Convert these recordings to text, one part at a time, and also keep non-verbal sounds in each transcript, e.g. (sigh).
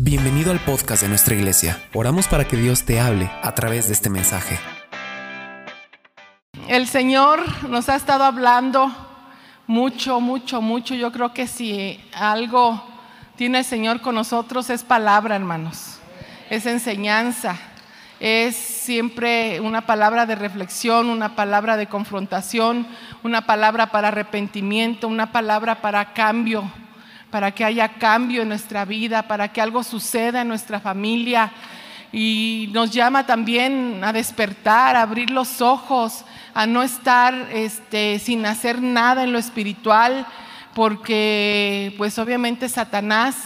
Bienvenido al podcast de nuestra iglesia. Oramos para que Dios te hable a través de este mensaje. El Señor nos ha estado hablando mucho, mucho, mucho. Yo creo que si algo tiene el Señor con nosotros es palabra, hermanos. Es enseñanza. Es siempre una palabra de reflexión, una palabra de confrontación, una palabra para arrepentimiento, una palabra para cambio para que haya cambio en nuestra vida, para que algo suceda en nuestra familia. Y nos llama también a despertar, a abrir los ojos, a no estar este, sin hacer nada en lo espiritual, porque pues obviamente Satanás,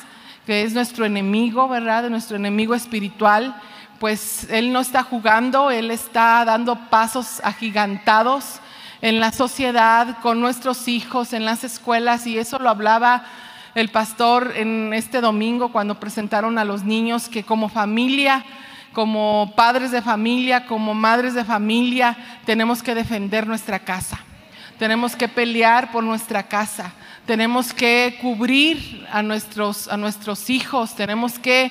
que es nuestro enemigo, ¿verdad? Nuestro enemigo espiritual, pues él no está jugando, él está dando pasos agigantados en la sociedad, con nuestros hijos, en las escuelas, y eso lo hablaba el pastor en este domingo cuando presentaron a los niños que como familia, como padres de familia, como madres de familia, tenemos que defender nuestra casa. Tenemos que pelear por nuestra casa. Tenemos que cubrir a nuestros, a nuestros hijos. Tenemos que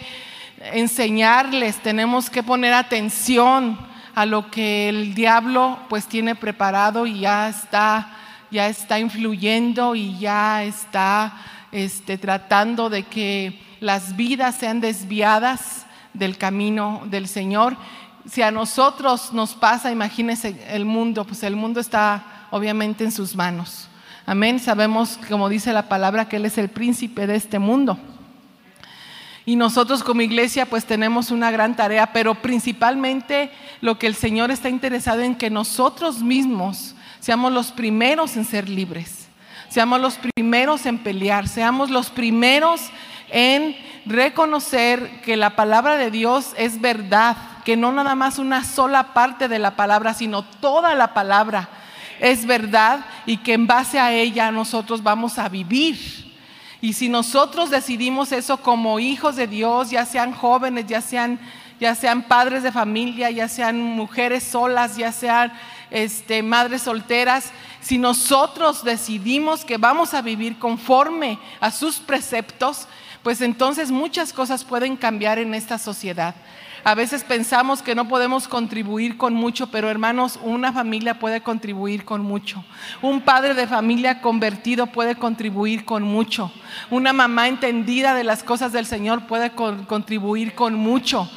enseñarles. Tenemos que poner atención a lo que el diablo pues tiene preparado y ya está, ya está influyendo y ya está este, tratando de que las vidas sean desviadas del camino del Señor. Si a nosotros nos pasa, imagínense el mundo, pues el mundo está obviamente en sus manos. Amén. Sabemos, como dice la palabra, que Él es el príncipe de este mundo. Y nosotros como iglesia pues tenemos una gran tarea, pero principalmente lo que el Señor está interesado en que nosotros mismos seamos los primeros en ser libres seamos los primeros en pelear, seamos los primeros en reconocer que la palabra de Dios es verdad, que no nada más una sola parte de la palabra, sino toda la palabra es verdad y que en base a ella nosotros vamos a vivir. Y si nosotros decidimos eso como hijos de Dios, ya sean jóvenes, ya sean, ya sean padres de familia, ya sean mujeres solas, ya sean este, madres solteras, si nosotros decidimos que vamos a vivir conforme a sus preceptos, pues entonces muchas cosas pueden cambiar en esta sociedad. A veces pensamos que no podemos contribuir con mucho, pero hermanos, una familia puede contribuir con mucho. Un padre de familia convertido puede contribuir con mucho. Una mamá entendida de las cosas del Señor puede contribuir con mucho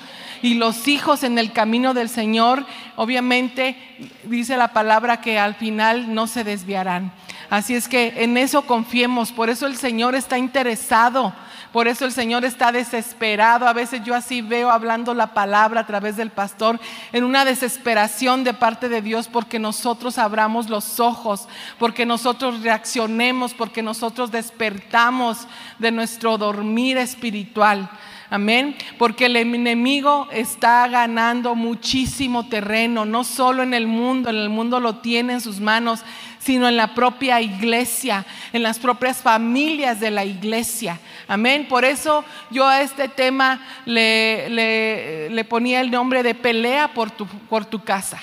y los hijos en el camino del Señor, obviamente dice la palabra que al final no se desviarán. Así es que en eso confiemos, por eso el Señor está interesado. Por eso el Señor está desesperado. A veces yo así veo hablando la palabra a través del pastor en una desesperación de parte de Dios porque nosotros abramos los ojos, porque nosotros reaccionemos, porque nosotros despertamos de nuestro dormir espiritual. Amén. Porque el enemigo está ganando muchísimo terreno, no solo en el mundo, en el mundo lo tiene en sus manos, sino en la propia iglesia, en las propias familias de la iglesia. Amén. Por eso yo a este tema le, le, ponía el nombre de pelea por tu, por tu casa.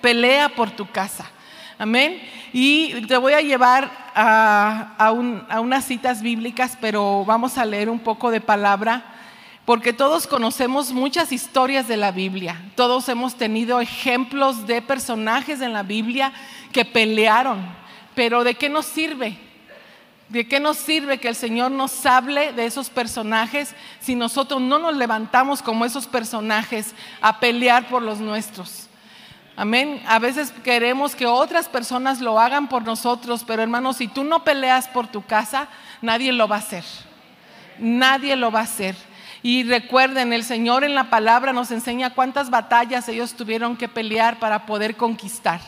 Pelea por tu casa. Amén. Y te voy a llevar a, a, unas citas bíblicas, pero vamos a leer un poco de palabra, porque todos conocemos muchas historias de la Biblia. Todos hemos tenido ejemplos de personajes en la Biblia que pelearon. Pero ¿de qué nos sirve? ¿De qué nos sirve que el Señor nos hable de esos personajes si nosotros no nos levantamos como esos personajes a pelear por los nuestros? Amén. A veces queremos que otras personas lo hagan por nosotros, pero hermanos, si tú no peleas por tu casa, nadie lo va a hacer. Nadie lo va a hacer. Y recuerden, el Señor en la palabra nos enseña cuántas batallas ellos tuvieron que pelear para poder conquistar.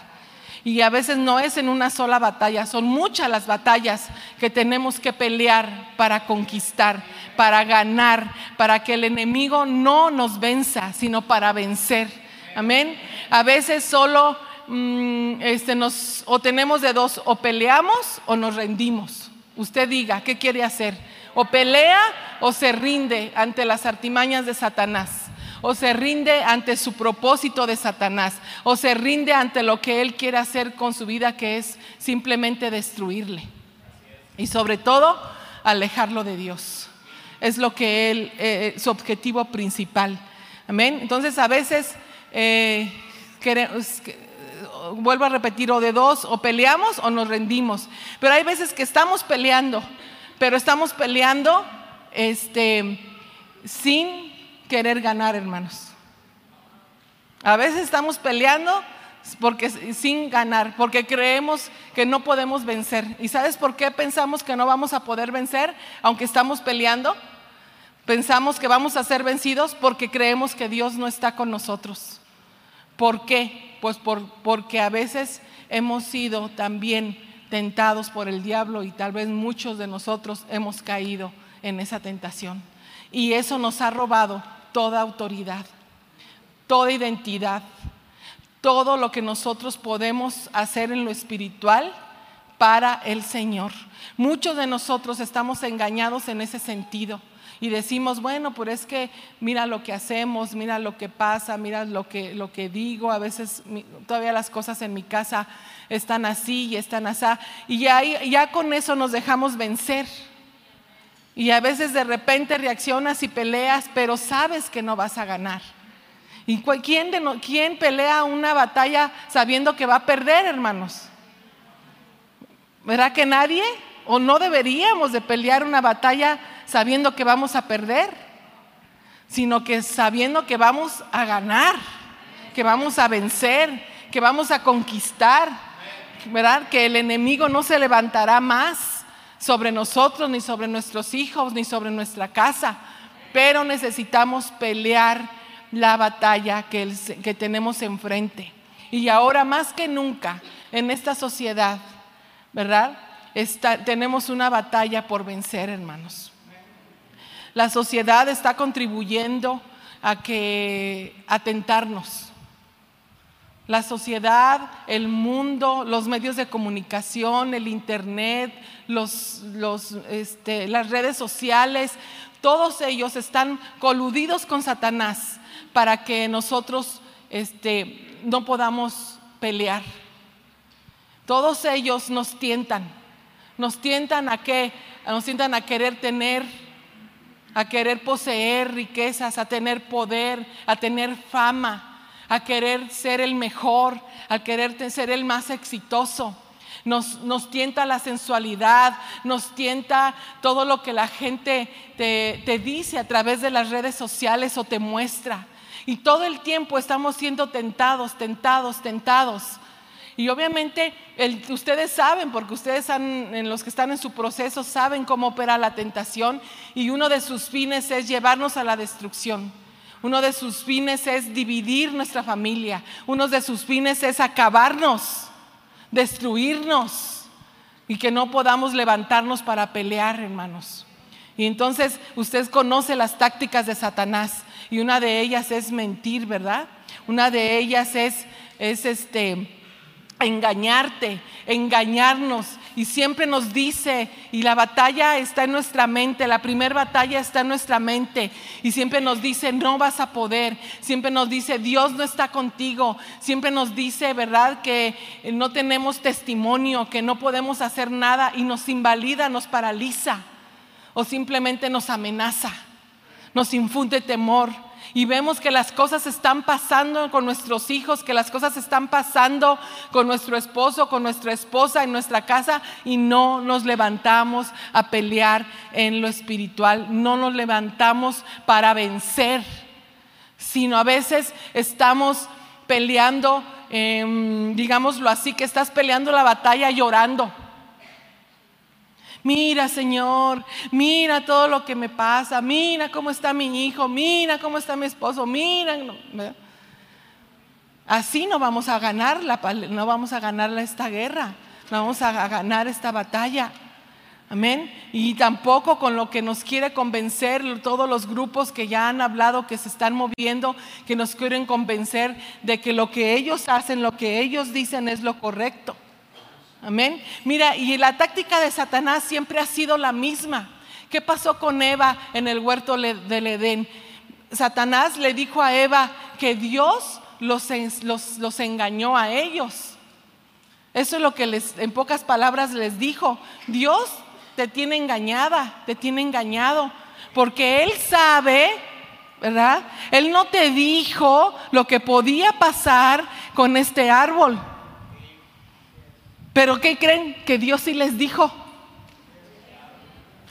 Y a veces no es en una sola batalla, son muchas las batallas que tenemos que pelear para conquistar, para ganar, para que el enemigo no nos venza, sino para vencer. Amén. A veces solo mm, este, nos, o tenemos de dos, o peleamos o nos rendimos. Usted diga, ¿qué quiere hacer? O pelea o se rinde ante las artimañas de Satanás. O se rinde ante su propósito de Satanás. O se rinde ante lo que él quiere hacer con su vida, que es simplemente destruirle. Y sobre todo, alejarlo de Dios. es lo que él, eh, su objetivo principal. Amén. Entonces a veces eh, vuelvo a repetir, o de dos, o peleamos o nos rendimos. Pero hay veces que estamos peleando, pero estamos peleando este, sin querer ganar, hermanos. A veces estamos peleando porque sin ganar, porque creemos que no podemos vencer. ¿Y sabes por qué pensamos que no vamos a poder vencer aunque estamos peleando? Pensamos que vamos a ser vencidos porque creemos que Dios no está con nosotros. ¿Por qué? Pues porque a veces hemos sido también tentados por el diablo y tal vez muchos de nosotros hemos caído en esa tentación. Y eso nos ha robado toda autoridad, toda identidad, todo lo que nosotros podemos hacer en lo espiritual para el Señor. Muchos de nosotros estamos engañados en ese sentido y decimos, bueno, pues es que mira lo que hacemos, mira lo que pasa, mira lo que, lo que digo, a veces todavía las cosas en mi casa están así y están así, y ya, ya con eso nos dejamos vencer. Y a veces de repente reaccionas y peleas, pero sabes que no vas a ganar. ¿Y quién, de quién pelea una batalla sabiendo que va a perder, hermanos? ¿Verdad que nadie? ¿O no deberíamos de pelear una batalla sabiendo que vamos a perder? Sino que sabiendo que vamos a ganar, que vamos a vencer, que vamos a conquistar, ¿verdad? Que el enemigo no se levantará más sobre nosotros, ni sobre nuestros hijos, ni sobre nuestra casa. Pero necesitamos pelear la batalla que, tenemos enfrente. Y ahora más que nunca en esta sociedad, ¿verdad? tenemos una batalla por vencer, hermanos. La sociedad está contribuyendo a que atentarnos. La sociedad, el mundo, los medios de comunicación, el internet, este, las redes sociales, todos ellos están coludidos con Satanás para que nosotros este, no podamos pelear. Todos ellos nos tientan, nos tientan a qué, nos tientan a querer tener, a querer poseer riquezas, a tener poder, a tener fama, a querer ser el mejor, a querer ser el más exitoso. Nos, nos, tienta la sensualidad, nos tienta todo lo que la gente te, te dice a través de las redes sociales o te muestra. Y todo el tiempo estamos siendo tentados, tentados, tentados. Y obviamente ustedes saben, porque ustedes en los que están en su proceso saben cómo opera la tentación y uno de sus fines es llevarnos a la destrucción. Uno de sus fines es dividir nuestra familia. Uno de sus fines es acabarnos, destruirnos y que no podamos levantarnos para pelear, hermanos. Y entonces usted conoce las tácticas de Satanás y una de ellas es mentir, ¿verdad? Una de ellas es, es este, engañarte, engañarnos. Y siempre nos dice, y la batalla está en nuestra mente, la primera batalla está en nuestra mente. Y siempre nos dice, no vas a poder. Siempre nos dice, Dios no está contigo. Siempre nos dice, ¿verdad? Que no tenemos testimonio, que no podemos hacer nada y nos invalida, nos paraliza o simplemente nos amenaza nos infunde temor. Y vemos que las cosas están pasando con nuestros hijos, que las cosas están pasando con nuestro esposo, con nuestra esposa en nuestra casa y no nos levantamos a pelear en lo espiritual, no nos levantamos para vencer, sino a veces estamos peleando, em, digámoslo así, que estás peleando la batalla llorando Mira, Señor, mira todo lo que me pasa, mira cómo está mi hijo, mira cómo está mi esposo, mira. Así no vamos a ganar no vamos a ganar esta guerra, no vamos a ganar esta batalla. Amén. Y tampoco con lo que nos quiere convencer todos los grupos que ya han hablado, que se están moviendo, que nos quieren convencer de que lo que ellos hacen, lo que ellos dicen es lo correcto. Amén. Mira, y la táctica de Satanás siempre ha sido la misma. ¿Qué pasó con Eva en el huerto del Edén? Satanás le dijo a Eva que Dios los, los, engañó a ellos. Eso es lo que les, en pocas palabras les dijo. Dios te tiene engañada, te tiene engañado, Porque Él sabe, ¿verdad? Él no te dijo lo que podía pasar con este árbol. Pero ¿qué creen? Que Dios sí les dijo.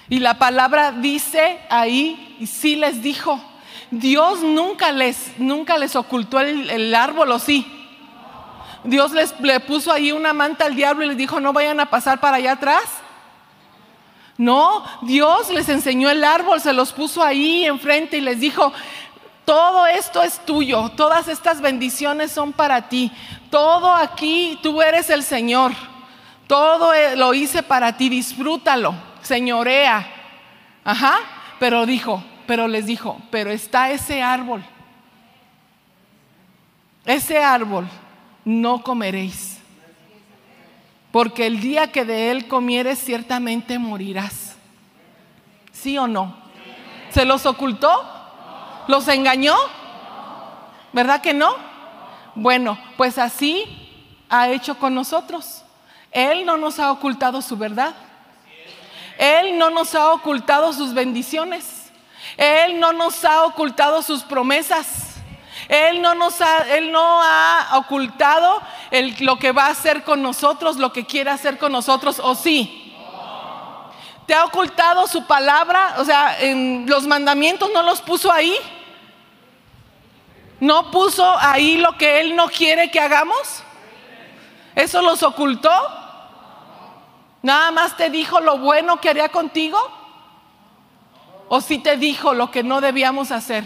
Y la palabra dice ahí, y sí les dijo. Dios nunca les, nunca les ocultó el, el árbol, ¿o sí? Dios les le puso ahí una manta al diablo y les dijo, no vayan a pasar para allá atrás. No, Dios les enseñó el árbol, se los puso ahí enfrente y les dijo, todo esto es tuyo, todas estas bendiciones son para ti, todo aquí, tú eres el Señor, todo eh, lo hice para ti, disfrútalo, señorea. Ajá, pero dijo, pero les dijo, pero está ese árbol, ese árbol no comeréis. Porque el día que de él comieres ciertamente morirás. ¿Sí o no? ¿Se los ocultó? ¿Los engañó? ¿Verdad que no? Bueno, pues así ha hecho con nosotros. Él no nos ha ocultado su verdad. Él no nos ha ocultado sus bendiciones. Él no nos ha ocultado sus promesas. Él no nos ha, Él no ha ocultado lo que va a hacer con nosotros, lo que quiere hacer con nosotros, ¿o sí? ¿Te ha ocultado su palabra? O sea, en los mandamientos no los puso ahí. ¿No puso ahí lo que Él no quiere que hagamos? ¿Eso los ocultó? ¿Nada más te dijo lo bueno que haría contigo? ¿O sí te dijo lo que no debíamos hacer?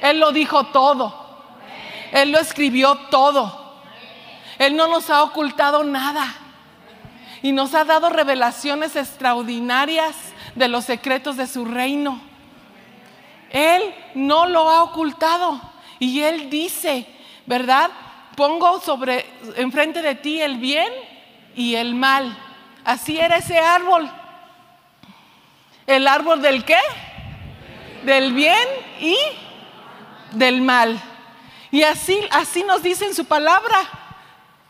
Él lo dijo todo. Él lo escribió todo. Él no nos ha ocultado nada. Y nos ha dado revelaciones extraordinarias de los secretos de su reino. Él no lo ha ocultado. Y Él dice, ¿verdad? Pongo sobre, enfrente de ti el bien y el mal. Así era ese árbol. ¿El árbol del qué? Del bien y del mal. Y así, así nos dice en su palabra.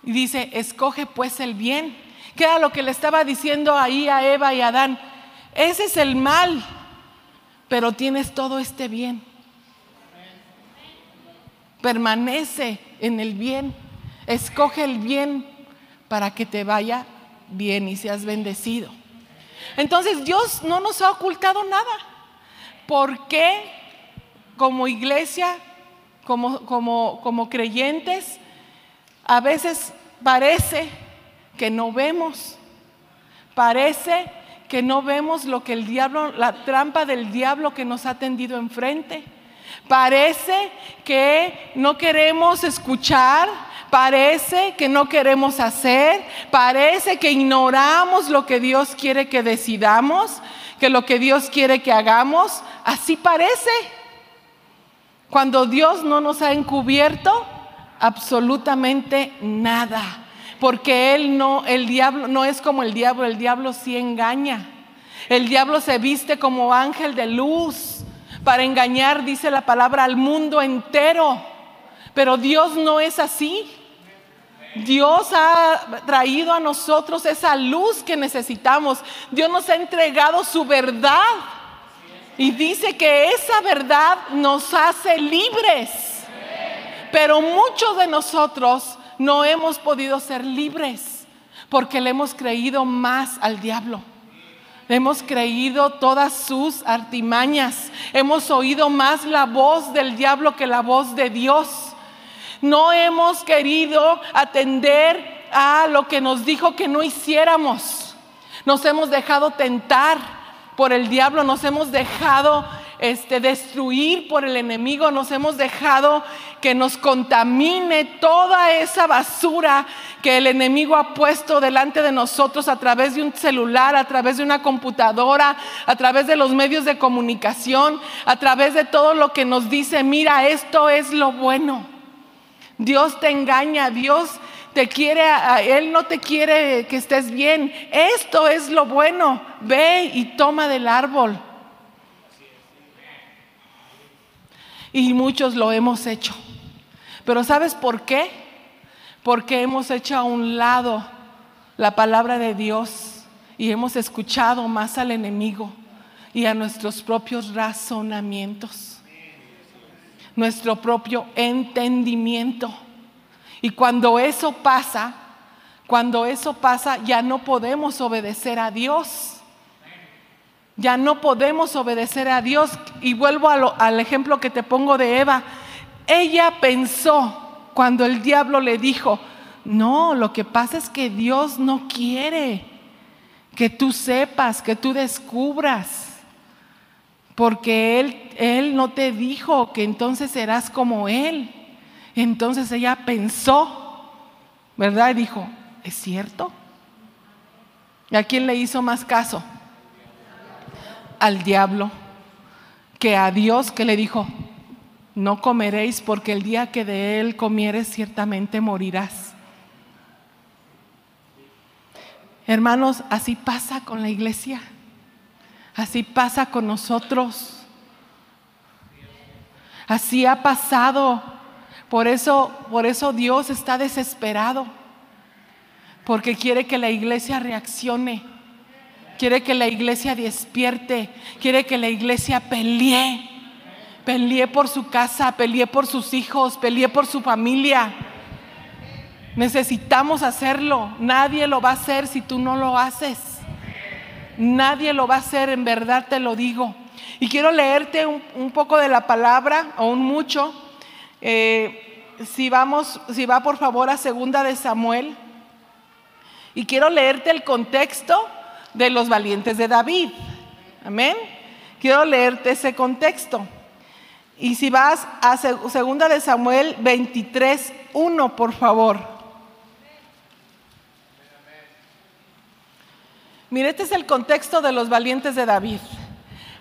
Y dice, escoge pues el bien. Que era lo que le estaba diciendo ahí a Eva y a Adán. Ese es el mal, pero tienes todo este bien. Permanece en el bien. Escoge el bien para que te vaya bien y seas bendecido. Entonces Dios no nos ha ocultado nada. ¿Por qué como iglesia, como, como, como creyentes, a veces parece que no vemos, parece que no vemos lo que el diablo, la trampa del diablo que nos ha tendido enfrente. Parece que no queremos escuchar, parece que no queremos hacer, parece que ignoramos lo que Dios quiere que decidamos, que lo que Dios quiere que hagamos. Así parece. Cuando Dios no nos ha encubierto absolutamente nada. Porque Él no, el diablo no es como el diablo, el diablo sí engaña. El diablo se viste como ángel de luz para engañar, dice la palabra, al mundo entero. Pero Dios no es así. Dios ha traído a nosotros esa luz que necesitamos. Dios nos ha entregado su verdad. Y dice que esa verdad nos hace libres. Pero muchos de nosotros no hemos podido ser libres porque le hemos creído más al diablo. Hemos creído todas sus artimañas. Hemos oído más la voz del diablo que la voz de Dios. No hemos querido atender a lo que nos dijo que no hiciéramos. Nos hemos dejado tentar por el diablo, nos hemos dejado este, destruir por el enemigo, nos hemos dejado que nos contamine toda esa basura que el enemigo ha puesto delante de nosotros a través de un celular, a través de una computadora, a través de los medios de comunicación, a través de todo lo que nos dice, mira, esto es lo bueno. Dios te engaña, Dios te quiere, Él no te quiere que estés bien. Esto es lo bueno. Ve y toma del árbol. Y muchos lo hemos hecho. Pero ¿sabes por qué? Porque hemos hecho a un lado la palabra de Dios y hemos escuchado más al enemigo. y a nuestros propios razonamientos, nuestro propio entendimiento. Y cuando eso pasa, cuando eso pasa, ya no podemos obedecer a Dios. Ya no podemos obedecer a Dios. Y vuelvo al ejemplo que te pongo de Eva. Ella pensó cuando el diablo le dijo, no, lo que pasa es que Dios no quiere que tú sepas, que tú descubras, porque Él, Él no te dijo que entonces serás como Él. Entonces ella pensó, ¿verdad? Y dijo, ¿es cierto? ¿Y a quién le hizo más caso? Al diablo, que a Dios que le dijo, no comeréis porque el día que de él comieres ciertamente morirás. Hermanos, así pasa con la iglesia, así pasa con nosotros, así ha pasado. Por eso, por eso Dios está desesperado, porque quiere que la iglesia reaccione, quiere que la iglesia despierte, quiere que la iglesia pelee, pelee por su casa, pelee por sus hijos, pelee por su familia. Necesitamos hacerlo. Nadie lo va a hacer si tú no lo haces. Nadie lo va a hacer, en verdad te lo digo. Y quiero leerte un, poco de la palabra, o mucho. Eh, si vamos, si va por favor a segunda de Samuel. Y quiero leerte el contexto de los valientes de David. Amén. Quiero leerte ese contexto. Y si vas a segunda de Samuel 23, 1, por favor. Mire, este es el contexto de los valientes de David.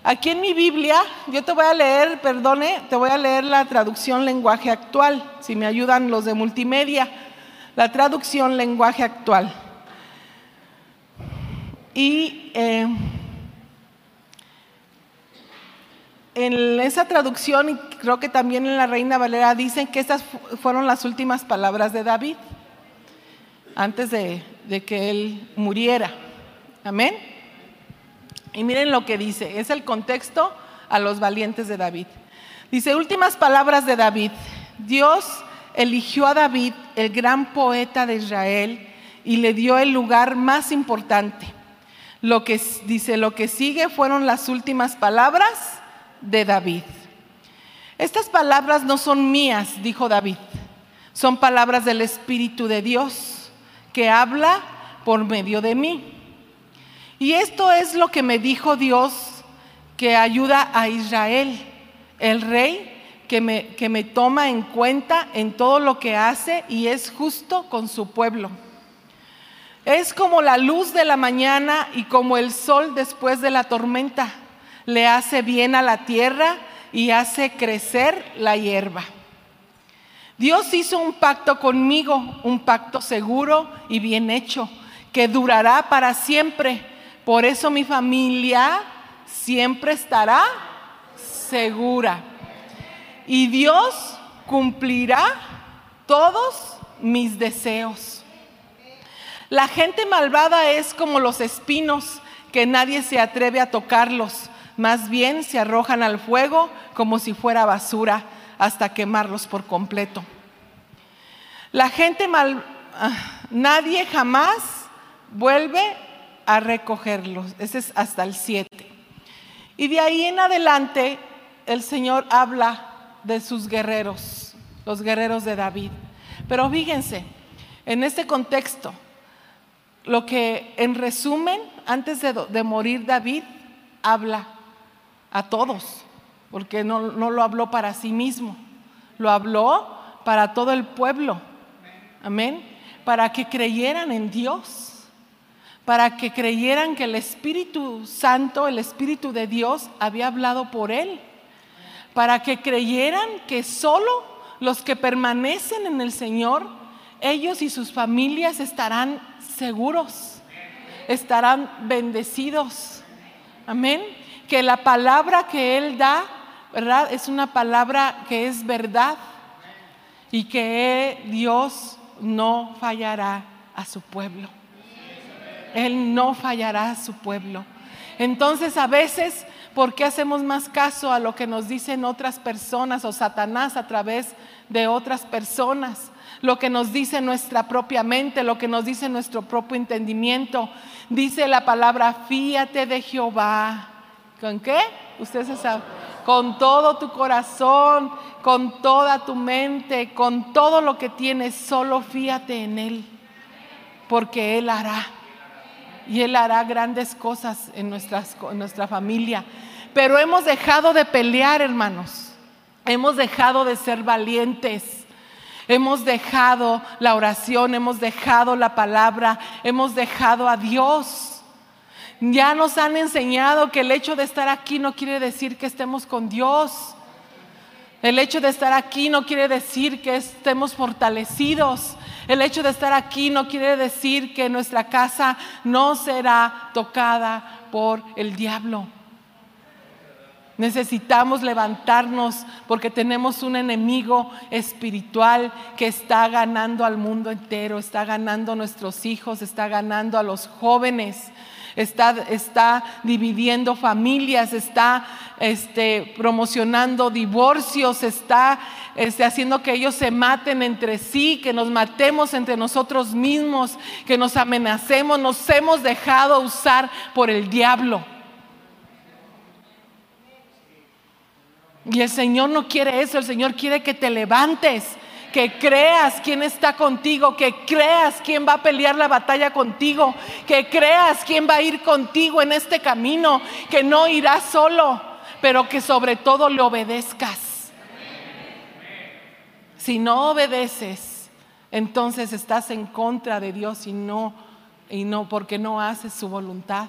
Aquí en mi Biblia, yo te voy a leer, perdone, te voy a leer la traducción lenguaje actual, si me ayudan los de multimedia, la traducción lenguaje actual. Y eh, en esa traducción, y creo que también en la Reina Valera, dicen que estas fueron las últimas palabras de David, antes de que él muriera. Amén. Y miren lo que dice, es el contexto a los valientes de David. Dice, últimas palabras de David. Dios eligió a David, el gran poeta de Israel, y le dio el lugar más importante. Lo que dice, lo que sigue fueron las últimas palabras de David. Estas palabras no son mías, dijo David, son palabras del Espíritu de Dios que habla por medio de mí. Y esto es lo que me dijo Dios que ayuda a Israel, el rey que me, que me toma en cuenta en todo lo que hace y es justo con su pueblo. Es como la luz de la mañana y como el sol después de la tormenta. Le hace bien a la tierra y hace crecer la hierba. Dios hizo un pacto conmigo, un pacto seguro y bien hecho, que durará para siempre por eso mi familia siempre estará segura. Y Dios cumplirá todos mis deseos. La gente malvada es como los espinos que nadie se atreve a tocarlos. Más bien se arrojan al fuego como si fuera basura hasta quemarlos por completo. La gente mal, ah, nadie jamás vuelve a recogerlos. Ese es hasta el 7. Y de ahí en adelante el Señor habla de sus guerreros, los guerreros de David. Pero fíjense, en este contexto, lo que en resumen, antes de, morir David, habla a todos, porque no, no lo habló para sí mismo, lo habló para todo el pueblo. Amén. Para que creyeran en Dios para que creyeran que el Espíritu Santo, el Espíritu de Dios, había hablado por él, para que creyeran que solo los que permanecen en el Señor, ellos y sus familias estarán seguros, estarán bendecidos. Amén. Que la palabra que Él da, ¿verdad? Es una palabra que es verdad y que Dios no fallará a su pueblo. Él no fallará a su pueblo. Entonces a veces ¿Por qué hacemos más caso a lo que nos dicen otras personas o Satanás a través de otras personas? Lo que nos dice nuestra propia mente, lo que nos dice nuestro propio entendimiento. Dice la palabra, fíate de Jehová. ¿Con qué? Usted se sabe. Con todo tu corazón, con toda tu mente, con todo lo que tienes, solo fíate en Él. Porque Él hará. Y Él hará grandes cosas en, nuestras, en nuestra familia. Pero hemos dejado de pelear, hermanos. Hemos dejado de ser valientes. Hemos dejado la oración, hemos dejado la palabra, hemos dejado a Dios. Ya nos han enseñado que el hecho de estar aquí no quiere decir que estemos con Dios. El hecho de estar aquí no quiere decir que estemos fortalecidos. El hecho de estar aquí no quiere decir que nuestra casa no será tocada por el diablo. Necesitamos levantarnos porque tenemos un enemigo espiritual que está ganando al mundo entero, está ganando a nuestros hijos, está ganando a los jóvenes, está, está dividiendo familias, está este, promocionando divorcios, está este, haciendo que ellos se maten entre sí, que nos matemos entre nosotros mismos, que nos amenacemos, nos hemos dejado usar por el diablo. Y el Señor no quiere eso, el Señor quiere que te levantes, que creas quién está contigo, que creas quién va a pelear la batalla contigo, que creas quién va a ir contigo en este camino, que no irás solo, pero que sobre todo le obedezcas. Si no obedeces, entonces estás en contra de Dios y no y no porque no haces su voluntad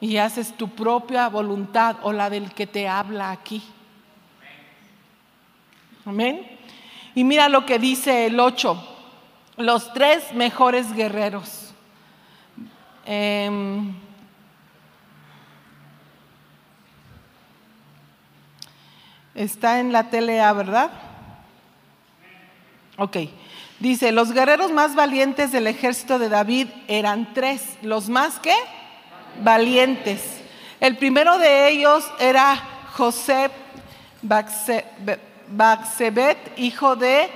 y haces tu propia voluntad o la del que te habla aquí. Amén. Y mira lo que dice el 8, los tres mejores guerreros. Em, está en la telea, ¿verdad? Ok. Dice, los guerreros más valientes del ejército de David eran tres. ¿Los más qué? Valientes. El primero de ellos era José Baxebet, hijo de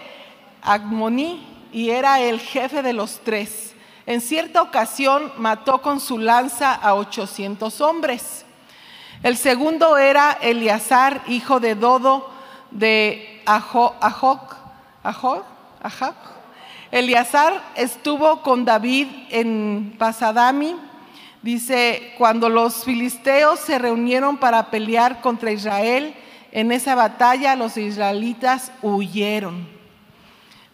Agmoní, y era el jefe de los tres. En cierta ocasión mató con su lanza a 800 hombres. El segundo era Eleazar, hijo de Dodo de Ajoc. Ajoc, Eleazar estuvo con David en Pasadami Dice, cuando los filisteos se reunieron para pelear contra Israel, en esa batalla los israelitas huyeron.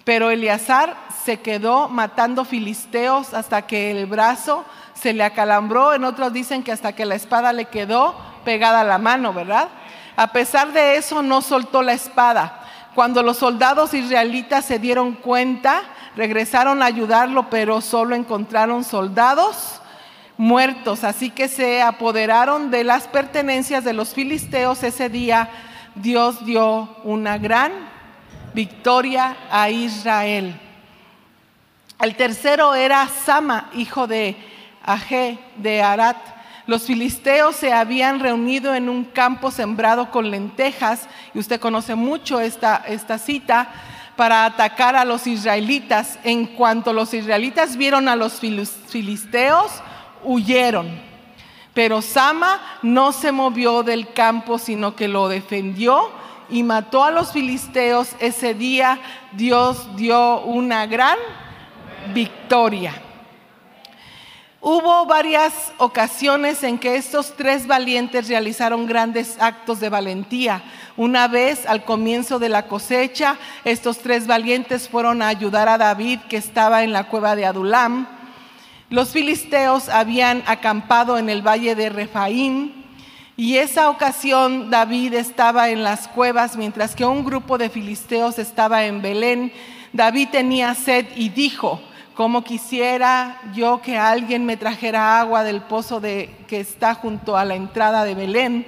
Pero Eleazar se quedó matando filisteos hasta que el brazo se le acalambró. En otros dicen que hasta que la espada le quedó pegada a la mano, ¿verdad? A pesar de eso no soltó la espada. Cuando los soldados israelitas se dieron cuenta, regresaron a ayudarlo, pero solo encontraron soldados muertos. Así que se apoderaron de las pertenencias de los filisteos ese día. Dios dio una gran victoria a Israel. El tercero era Sama, hijo de Aje de Arat. Los filisteos se habían reunido en un campo sembrado con lentejas, y usted conoce mucho esta, esta cita, para atacar a los israelitas. En cuanto los israelitas vieron a los filisteos, huyeron. Pero Sama no se movió del campo, sino que lo defendió y mató a los filisteos. Ese día Dios dio una gran victoria. Hubo varias ocasiones en que estos tres valientes realizaron grandes actos de valentía. Una vez al comienzo de la cosecha, estos tres valientes fueron a ayudar a David que estaba en la cueva de Adulam. Los filisteos habían acampado en el valle de Refaín y esa ocasión David estaba en las cuevas mientras que un grupo de filisteos estaba en Belén. David tenía sed y dijo, como quisiera yo que alguien me trajera agua del pozo de, que está junto a la entrada de Belén.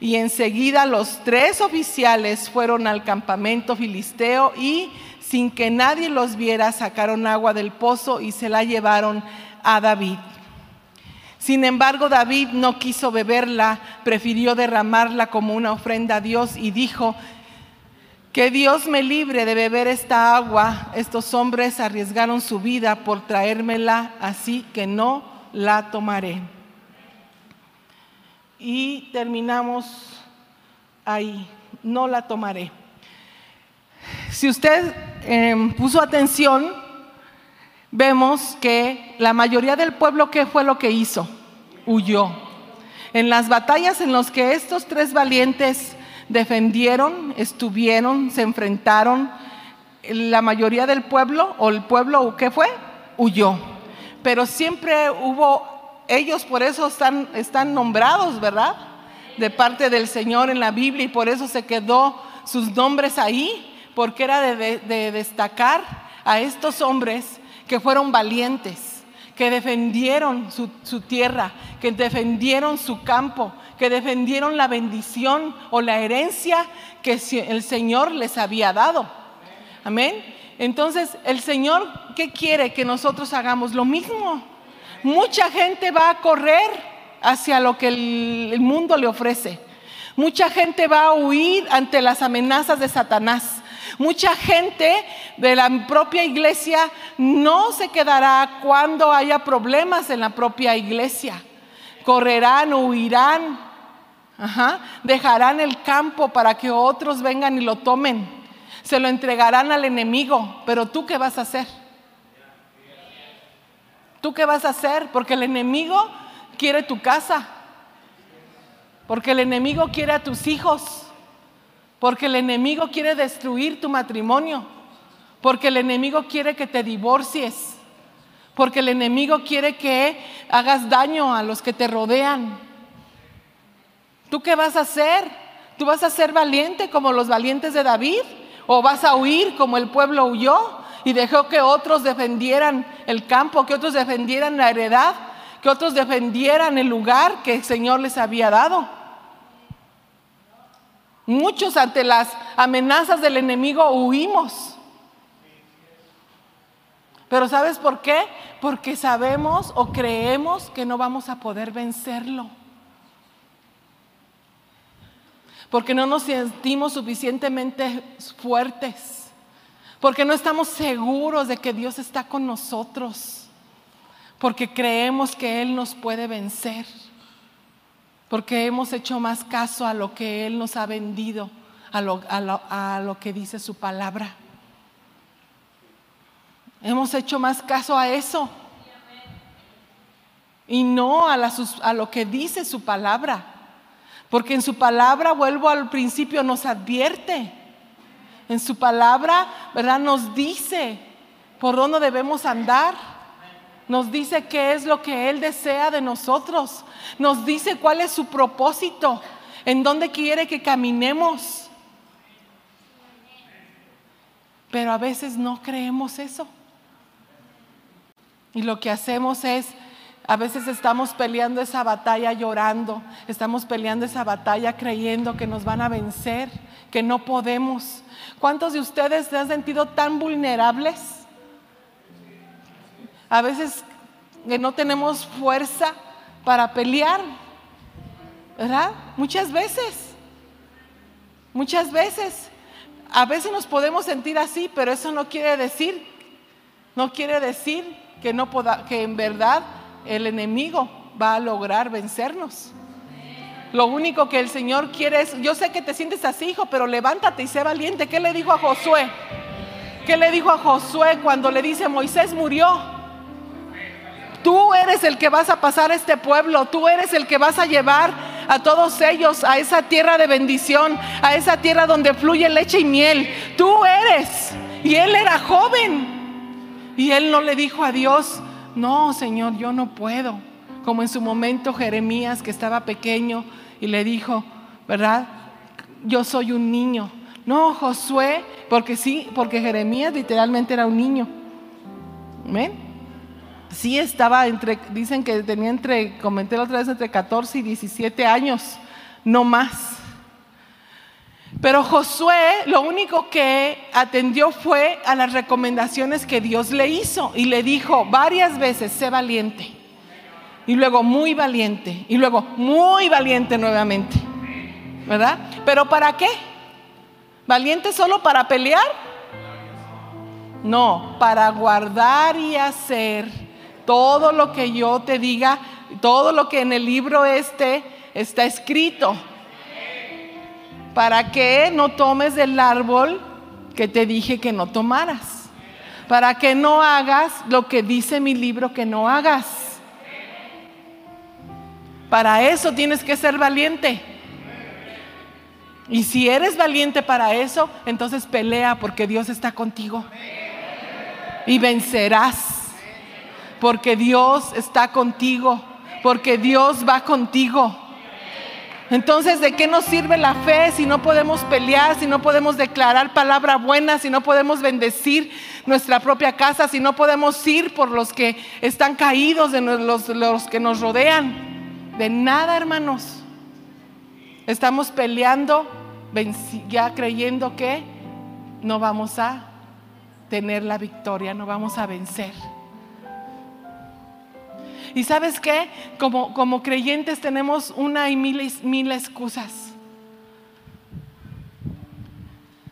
Y enseguida los tres oficiales fueron al campamento filisteo y sin que nadie los viera sacaron agua del pozo y se la llevaron a David. Sin embargo, David no quiso beberla, prefirió derramarla como una ofrenda a Dios y dijo, que Dios me libre de beber esta agua. Estos hombres arriesgaron su vida por traérmela, así que no la tomaré. Y terminamos ahí, no la tomaré. Si usted em, puso atención, vemos que la mayoría del pueblo, ¿qué fue lo que hizo? Huyó. En las batallas en las que estos tres valientes defendieron, estuvieron, se enfrentaron, la mayoría del pueblo, o el pueblo, ¿qué fue? Huyó. Pero siempre hubo, ellos por eso están, están nombrados, ¿verdad? De parte del Señor en la Biblia y por eso se quedó sus nombres ahí, porque era de, destacar a estos hombres que fueron valientes, que defendieron su, su tierra, que defendieron su campo, que defendieron la bendición o la herencia que el Señor les había dado. Amén. Entonces, el Señor, ¿qué quiere que nosotros hagamos? Lo mismo. Mucha gente va a correr hacia lo que el, el mundo le ofrece. Mucha gente va a huir ante las amenazas de Satanás. Mucha gente de la propia iglesia no se quedará cuando haya problemas en la propia iglesia. Correrán, huirán, Dejarán el campo para que otros vengan y lo tomen. Se lo entregarán al enemigo. Pero tú qué vas a hacer? ¿Tú qué vas a hacer? Porque el enemigo quiere tu casa. Porque el enemigo quiere a tus hijos. Porque el enemigo quiere destruir tu matrimonio. Porque el enemigo quiere que te divorcies. Porque el enemigo quiere que hagas daño a los que te rodean. ¿Tú qué vas a hacer? ¿Tú vas a ser valiente como los valientes de David? ¿O vas a huir como el pueblo huyó y dejó que otros defendieran el campo, que otros defendieran la heredad, que otros defendieran el lugar que el Señor les había dado? Muchos ante las amenazas del enemigo huimos. Pero ¿sabes por qué? Porque sabemos o creemos que no vamos a poder vencerlo. porque no nos sentimos suficientemente fuertes, porque no estamos seguros de que Dios está con nosotros, porque creemos que Él nos puede vencer, porque hemos hecho más caso a lo que Él nos ha vendido, a lo, que dice su palabra. Hemos hecho más caso a eso y no a, a lo que dice su palabra. Porque en su palabra, vuelvo al principio, nos advierte. En su palabra, ¿verdad? Nos dice por dónde debemos andar. Nos dice qué es lo que Él desea de nosotros. Nos dice cuál es su propósito, en dónde quiere que caminemos. Pero a veces no creemos eso. Y lo que hacemos es a veces estamos peleando esa batalla llorando, estamos peleando esa batalla creyendo que nos van a vencer, que no podemos. ¿Cuántos de ustedes se han sentido tan vulnerables? A veces no tenemos fuerza para pelear, ¿verdad? Muchas veces, muchas veces. A veces nos podemos sentir así, pero eso no quiere decir, no quiere decir que no poda, que en verdad el enemigo va a lograr vencernos. Lo único que el Señor quiere es, yo sé que te sientes así, hijo, pero levántate y sé valiente. ¿Qué le dijo a Josué? ¿Qué le dijo a Josué cuando le dice, Moisés murió? Tú eres el que vas a pasar este pueblo, tú eres el que vas a llevar a todos ellos a esa tierra de bendición, a esa tierra donde fluye leche y miel. Tú eres. Y él era joven. Y él no le dijo a Dios, no, Señor, yo no puedo. Como en su momento Jeremías, que estaba pequeño, y le dijo, ¿verdad? Yo soy un niño. No, Josué, porque sí, porque Jeremías literalmente era un niño. ¿Ven? Sí estaba entre, dicen que tenía entre, comenté la otra vez, entre 14 y 17 años, no más. Pero Josué lo único que atendió fue a las recomendaciones que Dios le hizo y le dijo varias veces, sé valiente. y luego muy valiente y luego muy valiente nuevamente. ¿Verdad? Pero ¿para qué? ¿Valiente solo para pelear? No, para guardar y hacer todo lo que yo te diga, todo lo que en el libro este está escrito. Para que no tomes del árbol que te dije que no tomaras. Para que no hagas lo que dice mi libro que no hagas. Para eso tienes que ser valiente. Y si eres valiente para eso, entonces pelea porque Dios está contigo. Y vencerás. Porque Dios está contigo. Porque Dios va contigo. Entonces, ¿de qué nos sirve la fe si no podemos pelear, si no podemos declarar palabra buena, si no podemos bendecir nuestra propia casa, si no podemos ir por los que están caídos, de los, los que nos rodean? De nada, hermanos. Estamos peleando ya creyendo que no vamos a tener la victoria, no vamos a vencer. Y sabes qué, como, como creyentes tenemos una y mil, mil excusas.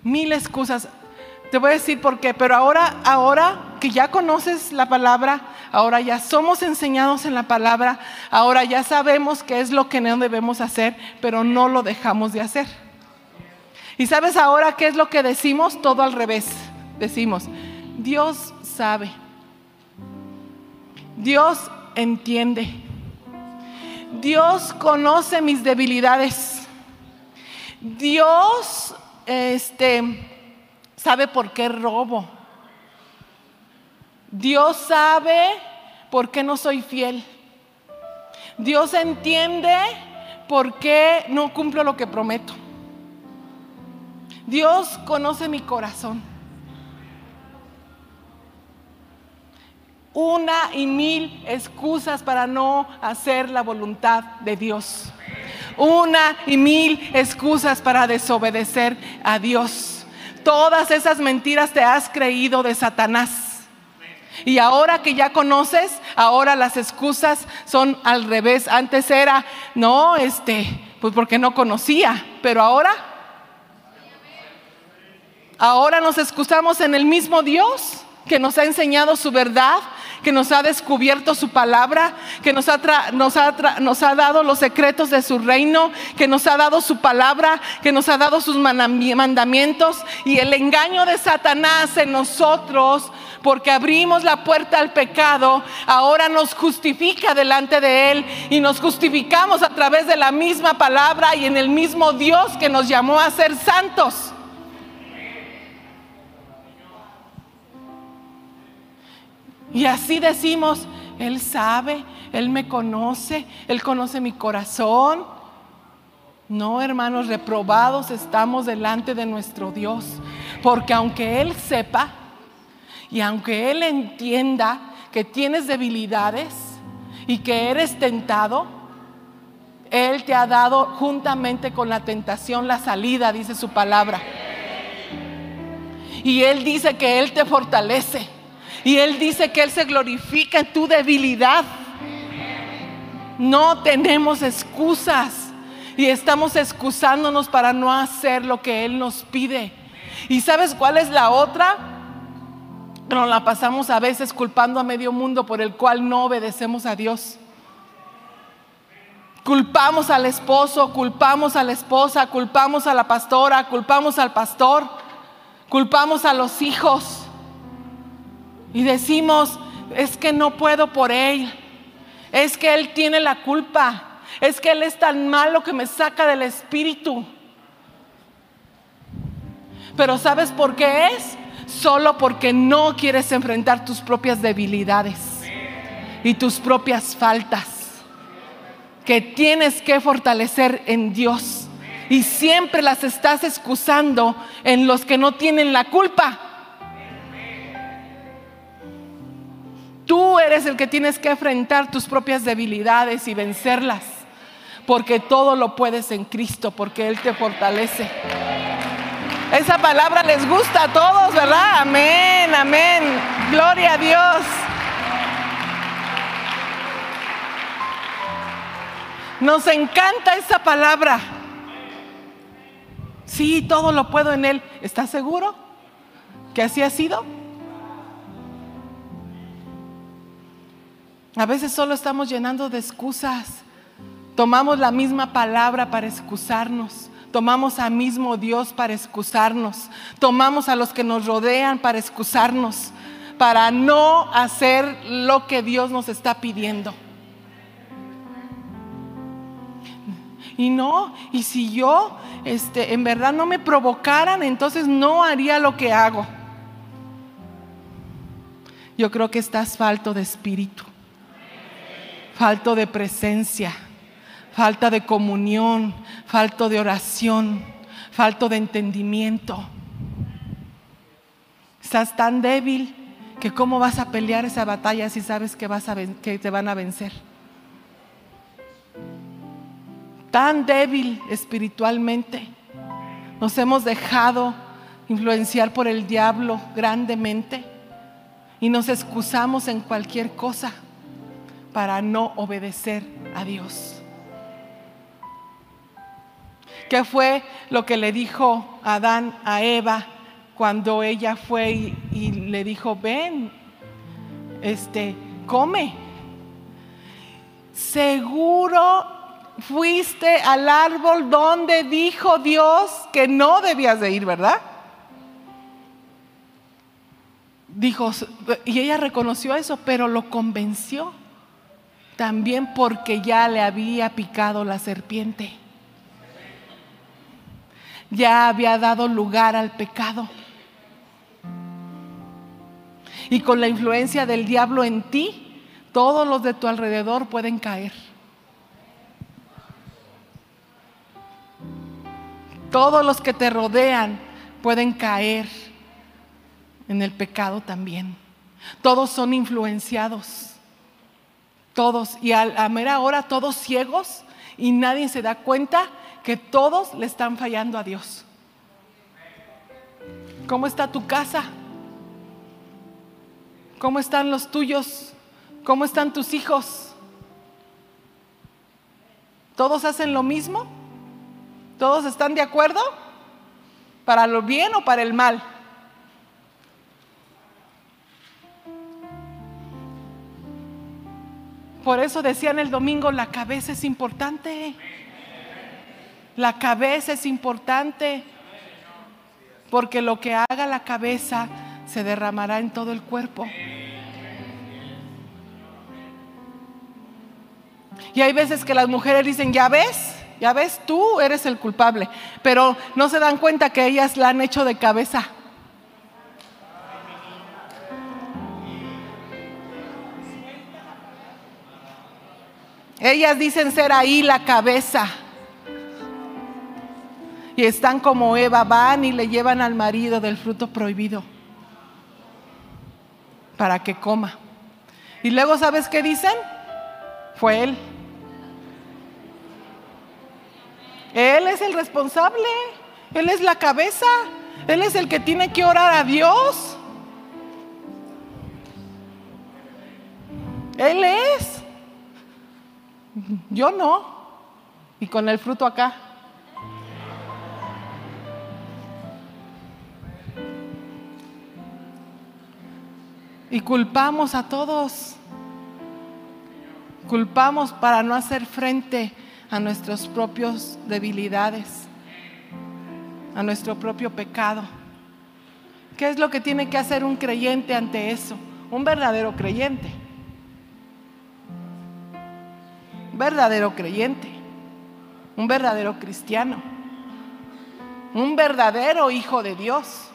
Mil excusas. Te voy a decir por qué, pero ahora, ahora que ya conoces la palabra, ahora ya somos enseñados en la palabra, ahora ya sabemos qué es lo que no debemos hacer, pero no lo dejamos de hacer. Y sabes ahora qué es lo que decimos? Todo al revés. Decimos, Dios sabe. Dios entiende. Dios conoce mis debilidades. Dios este, sabe por qué robo. Dios sabe por qué no soy fiel. Dios entiende por qué no cumplo lo que prometo. Dios conoce mi corazón. Una y mil excusas para no hacer la voluntad de Dios. Una y mil excusas para desobedecer a Dios. Todas esas mentiras te has creído de Satanás. Y ahora que ya conoces, ahora las excusas son al revés. Antes era, no, este, pues porque no conocía, pero ahora Ahora nos excusamos en el mismo Dios que nos ha enseñado su verdad, que nos ha descubierto su palabra, que nos ha, nos, nos ha, dado los secretos de su reino, que nos ha dado su palabra, que nos ha dado sus mandamientos y el engaño de Satanás en nosotros, porque abrimos la puerta al pecado, ahora nos justifica delante de Él y nos justificamos a través de la misma palabra y en el mismo Dios que nos llamó a ser santos. Y así decimos, Él sabe, Él me conoce, Él conoce mi corazón. No, hermanos, reprobados estamos delante de nuestro Dios, porque aunque Él sepa y aunque Él entienda que tienes debilidades y que eres tentado, Él te ha dado juntamente con la tentación la salida, dice su palabra. Y Él dice que Él te fortalece. Y Él dice que Él se glorifica en tu debilidad. No tenemos excusas y estamos excusándonos para no hacer lo que Él nos pide. ¿Y sabes cuál es la otra? Nos la pasamos a veces culpando a medio mundo por el cual no obedecemos a Dios. Culpamos al esposo, culpamos a la esposa, culpamos a la pastora, culpamos al pastor, culpamos a los hijos. Y decimos, es que no puedo por Él. Es que Él tiene la culpa. Es que Él es tan malo que me saca del espíritu. Pero ¿sabes por qué es? Solo porque no quieres enfrentar tus propias debilidades y tus propias faltas. Que tienes que fortalecer en Dios. Y siempre las estás excusando en los que no tienen la culpa. Tú eres el que tienes que enfrentar tus propias debilidades y vencerlas, porque todo lo puedes en Cristo, porque Él te fortalece. Esa palabra les gusta a todos, ¿verdad? Amén, amén. Gloria a Dios. Nos encanta esa palabra. Sí, todo lo puedo en Él. ¿Estás seguro que así ha sido? A veces solo estamos llenando de excusas. Tomamos la misma palabra para excusarnos. Tomamos a mismo Dios para excusarnos. Tomamos a los que nos rodean para excusarnos. Para no hacer lo que Dios nos está pidiendo. Y no, y si yo este, en verdad no me provocaran, entonces no haría lo que hago. Yo creo que estás falto de espíritu, falto de presencia, falta de comunión, falto de oración, falto de entendimiento. Estás tan débil que cómo vas a pelear esa batalla si sabes que, vas a, que te van a vencer tan débil espiritualmente. Nos hemos dejado influenciar por el diablo grandemente y nos excusamos en cualquier cosa para no obedecer a Dios. ¿Qué fue lo que le dijo Adán a Eva cuando ella fue y, y le dijo, ven, este, come? Seguro fuiste al árbol donde dijo Dios que no debías de ir, ¿verdad? Dijo, y ella reconoció eso, pero lo convenció también porque ya le había picado la serpiente. Ya había dado lugar al pecado. Y con la influencia del diablo en ti, todos los de tu alrededor pueden caer. Todos los que te rodean pueden caer en el pecado también. Todos son influenciados. Todos. Y a la mera hora todos ciegos y nadie se da cuenta que todos le están fallando a Dios. ¿Cómo está tu casa? ¿Cómo están los tuyos? ¿Cómo están tus hijos? ¿Todos hacen lo mismo? ¿Todos están de acuerdo? ¿Para lo bien o para el mal? Por eso decían el domingo, la cabeza es importante. La cabeza es importante. Porque lo que haga la cabeza se derramará en todo el cuerpo. Y hay veces que las mujeres dicen, ya ves, ya ves, tú eres el culpable, pero no se dan cuenta que ellas la han hecho de cabeza. Ellas dicen ser ahí la cabeza. Y están como Eva, van y le llevan al marido del fruto prohibido para que coma. Y luego, ¿sabes qué dicen? Fue él. Él es el responsable, Él es la cabeza, Él es el que tiene que orar a Dios. Él es. Yo no. Y con el fruto acá. Y culpamos a todos. Culpamos para no hacer frente a nuestras propias debilidades, a nuestro propio pecado. ¿Qué es lo que tiene que hacer un creyente ante eso? Un verdadero creyente. Verdadero creyente. Un verdadero cristiano. Un verdadero hijo de Dios.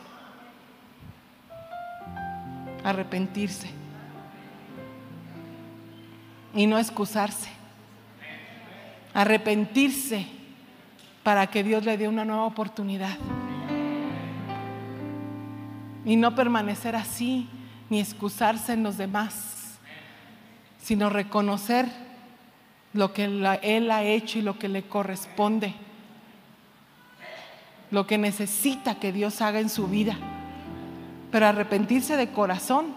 Arrepentirse. Y no excusarse arrepentirse para que Dios le dé una nueva oportunidad. Y no permanecer así, ni excusarse en los demás, sino reconocer lo que Él ha hecho y lo que le corresponde, lo que necesita que Dios haga en su vida, pero arrepentirse de corazón,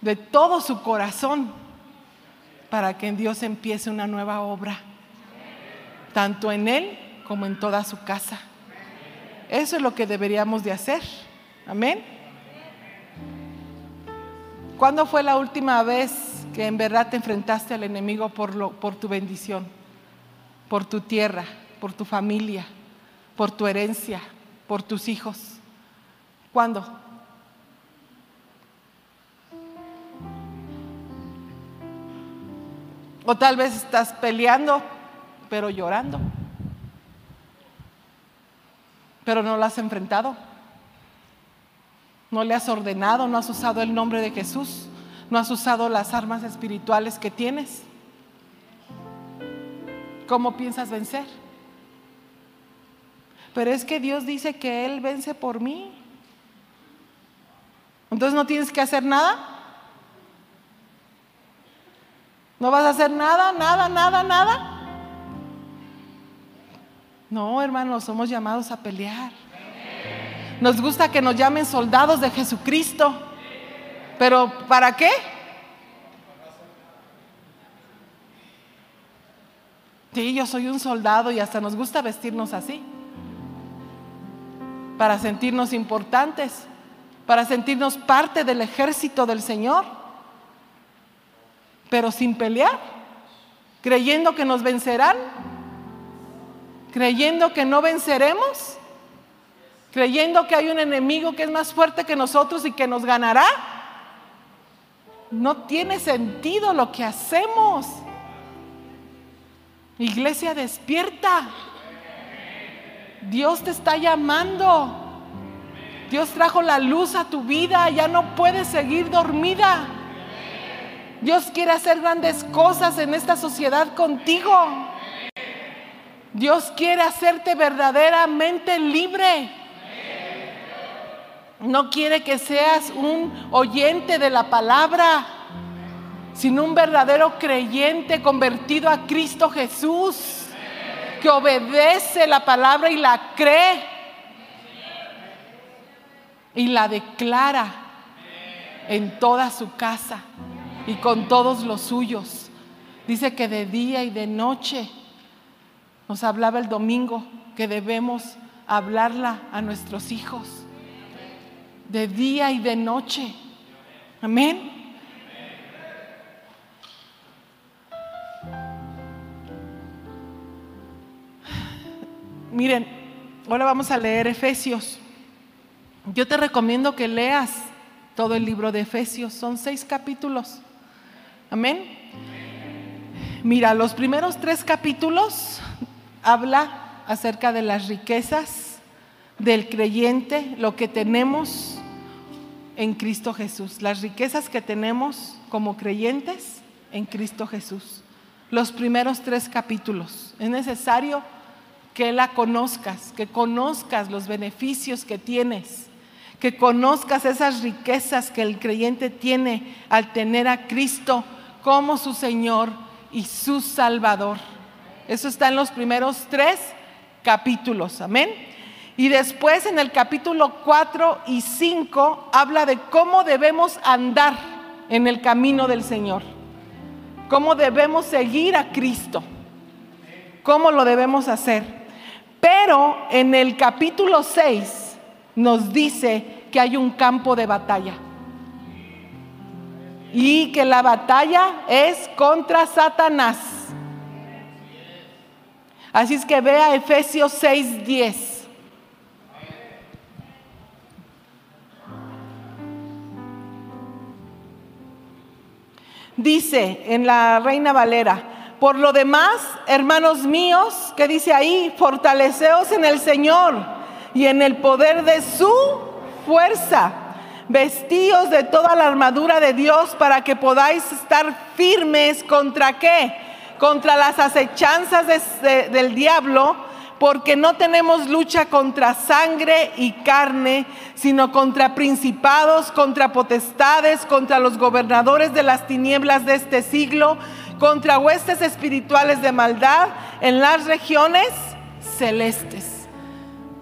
de todo su corazón para que Dios empiece una nueva obra, tanto en Él como en toda su casa. Eso es lo que deberíamos de hacer. Amén. ¿Cuándo fue la última vez que en verdad te enfrentaste al enemigo por, lo, por tu bendición, por tu tierra, por tu familia, por tu herencia, por tus hijos? ¿Cuándo? O tal vez estás peleando, pero llorando. Pero no lo has enfrentado. No le has ordenado, no has usado el nombre de Jesús, no has usado las armas espirituales que tienes. ¿Cómo piensas vencer? Pero es que Dios dice que Él vence por mí. Entonces no tienes que hacer nada. ¿No vas a hacer nada, nada, nada, nada? No, hermanos, somos llamados a pelear. Nos gusta que nos llamen soldados de Jesucristo. Pero ¿para qué? Sí, yo soy un soldado y hasta nos gusta vestirnos así. Para sentirnos importantes, para sentirnos parte del ejército del Señor pero sin pelear, creyendo que nos vencerán, creyendo que no venceremos, creyendo que hay un enemigo que es más fuerte que nosotros y que nos ganará. No tiene sentido lo que hacemos. Iglesia despierta. Dios te está llamando. Dios trajo la luz a tu vida. Ya no puedes seguir dormida. Dios quiere hacer grandes cosas en esta sociedad contigo. Dios quiere hacerte verdaderamente libre. No quiere que seas un oyente de la palabra, sino un verdadero creyente convertido a Cristo Jesús, que obedece la palabra y la cree y la declara en toda su casa y con todos los suyos. Dice que de día y de noche nos hablaba el domingo que debemos hablarla a nuestros hijos. De día y de noche. Amén. Miren, ahora vamos a leer Efesios. Yo te recomiendo que leas todo el libro de Efesios. Son seis capítulos. Amén. Mira, los primeros tres capítulos habla acerca de las riquezas del creyente, lo que tenemos en Cristo Jesús, las riquezas que tenemos como creyentes en Cristo Jesús. Los primeros tres capítulos. Es necesario que la conozcas, que conozcas los beneficios que tienes, que conozcas esas riquezas que el creyente tiene al tener a Cristo como su Señor y su Salvador. Eso está en los primeros tres capítulos, amén. Y después en el capítulo 4 y 5 habla de cómo debemos andar en el camino del Señor, cómo debemos seguir a Cristo, cómo lo debemos hacer. Pero en el capítulo 6 nos dice que hay un campo de batalla y que la batalla es contra Satanás. Así es que vea Efesios 6:10. Dice en la Reina Valera, por lo demás, hermanos míos, que dice ahí, fortaleceos en el Señor y en el poder de su fuerza Vestíos de toda la armadura de Dios para que podáis estar firmes contra qué? Contra las acechanzas del diablo, porque no tenemos lucha contra sangre y carne, sino contra principados, contra potestades, contra los gobernadores de las tinieblas de este siglo, contra huestes espirituales de maldad en las regiones celestes.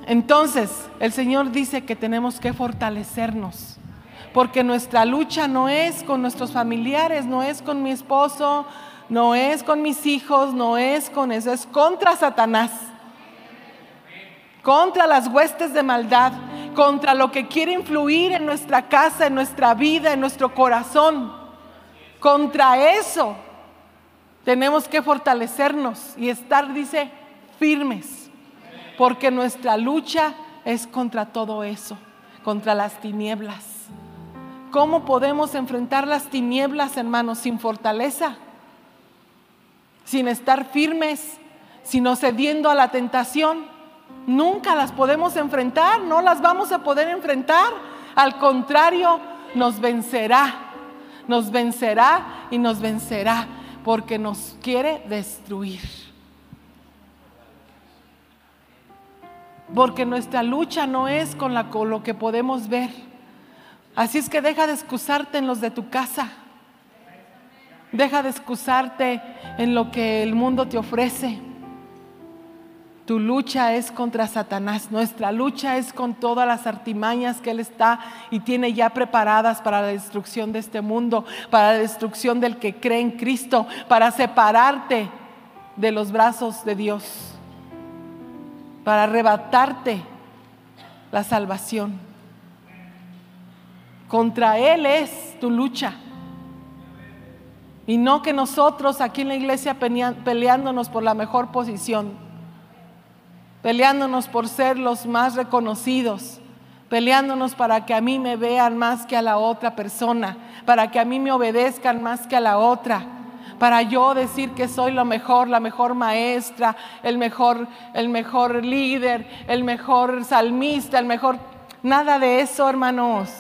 Entonces, el Señor dice que tenemos que fortalecernos porque nuestra lucha no es con nuestros familiares, no es con mi esposo, No es con mis hijos, no es con eso, es contra Satanás. Contra las huestes de maldad, contra lo que quiere influir en nuestra casa, en nuestra vida, en nuestro corazón. Contra eso tenemos que fortalecernos y estar, dice, firmes, porque nuestra lucha es contra todo eso, contra las tinieblas. ¿Cómo podemos enfrentar las tinieblas, hermanos, sin fortaleza? Sin estar firmes, sino cediendo a la tentación. Nunca las podemos enfrentar, no las vamos a poder enfrentar. Al contrario, nos vencerá, nos vencerá y nos vencerá porque nos quiere destruir. Porque nuestra lucha no es con, lo que podemos ver. Así es que deja de excusarte en los de tu casa. Deja de excusarte en lo que el mundo te ofrece. Tu lucha es contra Satanás, nuestra lucha es con todas las artimañas que Él está y tiene ya preparadas para la destrucción de este mundo, para la destrucción del que cree en Cristo, para separarte de los brazos de Dios, para arrebatarte la salvación. Contra Él es tu lucha. Y no que nosotros aquí en la iglesia peleándonos por la mejor posición peleándonos por ser los más reconocidos, peleándonos para que a mí me vean más que a la otra persona, para que a mí me obedezcan más que a la otra, para yo decir que soy lo mejor, la mejor maestra, el mejor, el mejor líder, el mejor salmista, el mejor... Nada de eso, hermanos.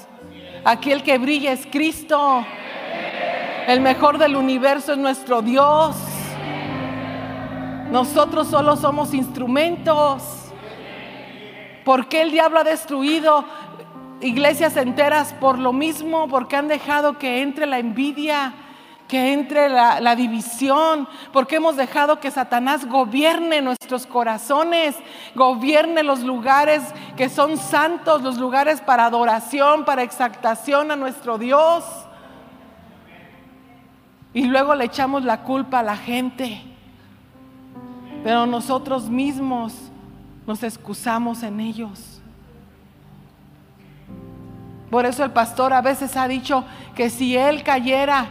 Aquí el que brilla es Cristo. El mejor del universo es nuestro Dios. Nosotros solo somos instrumentos. ¿Por qué el diablo ha destruido iglesias enteras por lo mismo? Porque han dejado que entre la envidia, que entre la, división, porque hemos dejado que Satanás gobierne nuestros corazones, gobierne los lugares que son santos, los lugares para adoración, para exaltación a nuestro Dios. Y luego le echamos la culpa a la gente pero nosotros mismos nos excusamos en ellos. Por eso el pastor a veces ha dicho que si él cayera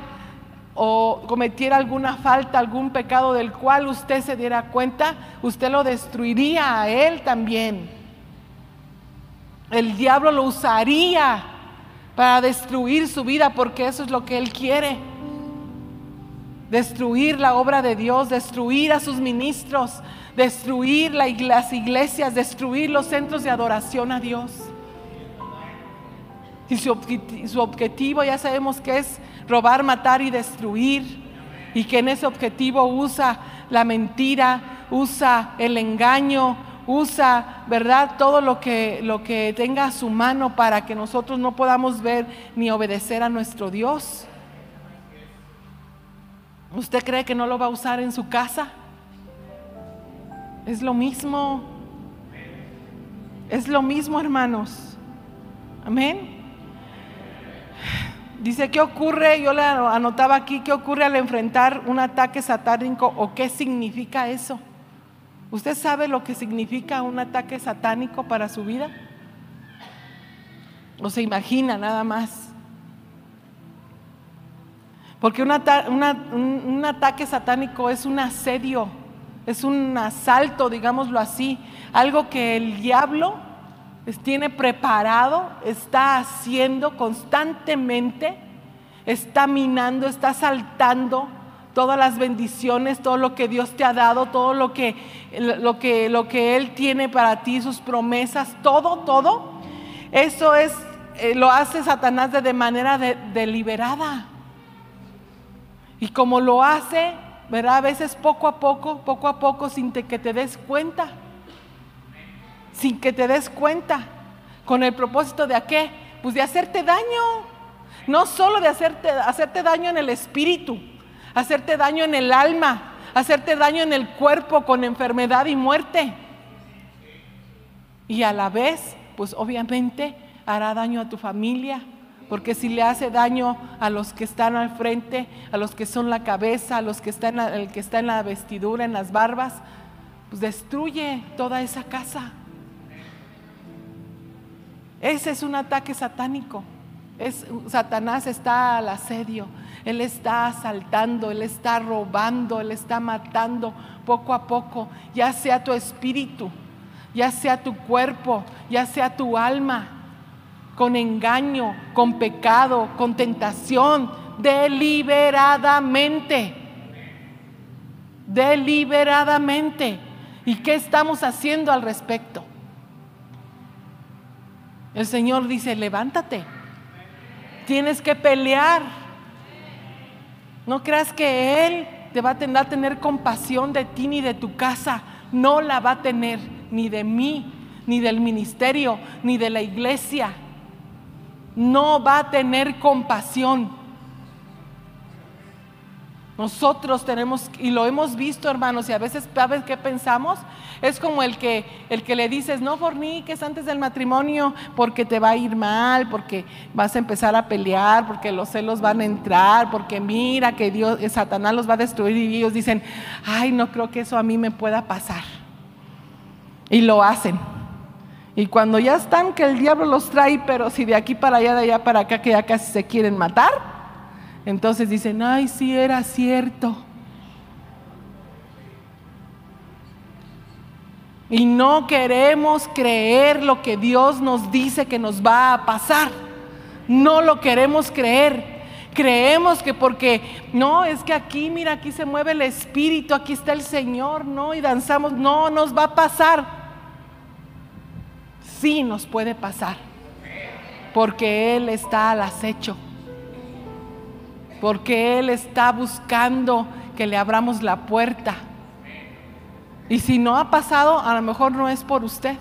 o cometiera alguna falta, algún pecado del cual usted se diera cuenta, usted lo destruiría a él también. El diablo lo usaría para destruir su vida porque eso es lo que él quiere destruir la obra de Dios, destruir a sus ministros, destruir las iglesias, destruir los centros de adoración a Dios. Y su, su objetivo ya sabemos que es robar, matar y destruir. Y que en ese objetivo usa la mentira, usa el engaño, usa, ¿verdad? Todo lo que, lo que tenga a su mano para que nosotros no podamos ver ni obedecer a nuestro Dios. ¿Usted cree que no lo va a usar en su casa? Es lo mismo. Es lo mismo, hermanos. Amén. Dice, ¿qué ocurre? Yo le anotaba aquí, ¿qué ocurre al enfrentar un ataque satánico o qué significa eso? ¿Usted sabe lo que significa un ataque satánico para su vida? ¿O se imagina nada más? Porque un, ataque satánico es un asedio, es un asalto, digámoslo así, algo que el diablo tiene preparado, está haciendo constantemente, está minando, está saltando todas las bendiciones, todo lo que Dios te ha dado, todo lo que, lo que, lo que Él tiene para ti, sus promesas, todo, todo. Eso es, eh, lo hace Satanás de, manera deliberada. Y como lo hace, ¿verdad? A veces poco a poco, poco a poco, sin que te des cuenta. Sin que te des cuenta. ¿Con el propósito de a qué? Pues de hacerte daño. No solo de hacerte, hacerte daño en el espíritu, hacerte daño en el alma, hacerte daño en el cuerpo con enfermedad y muerte. Y a la vez, pues obviamente hará daño a tu familia, Porque si le hace daño a los que están al frente, a los que son la cabeza, a los que están, el que está en la vestidura, en las barbas, pues destruye toda esa casa. Ese es un ataque satánico. Es, Satanás está al asedio, él está asaltando, él está robando, él está matando poco a poco, ya sea tu espíritu, ya sea tu cuerpo, ya sea tu alma, con engaño, con pecado, con tentación, deliberadamente. Deliberadamente. ¿Y qué estamos haciendo al respecto? El Señor dice, levántate. Tienes que pelear. No creas que Él te va a tener, a tener compasión de ti ni de tu casa. No la va a tener ni de mí, ni del ministerio, ni de la iglesia no va a tener compasión. Nosotros tenemos, y lo hemos visto, hermanos, y a veces, ¿sabes qué pensamos? Es como el que, el que le dices, no forniques antes del matrimonio porque te va a ir mal, porque vas a empezar a pelear, porque los celos van a entrar, porque mira que Dios, Satanás los va a destruir y ellos dicen, ay, no creo que eso a mí me pueda pasar. Y lo hacen. Y cuando ya están que el diablo los trae, pero si de aquí para allá, de allá para acá, que ya casi se quieren matar, entonces dicen, ay, sí era cierto. Y no queremos creer lo que Dios nos dice que nos va a pasar. No lo queremos creer. Creemos que porque, no, es que aquí, mira, aquí se mueve el Espíritu, aquí está el Señor, no, y danzamos, no, nos va a pasar sí nos puede pasar, porque Él está al acecho, porque Él está buscando que le abramos la puerta. Y si no ha pasado, a lo mejor no es por usted.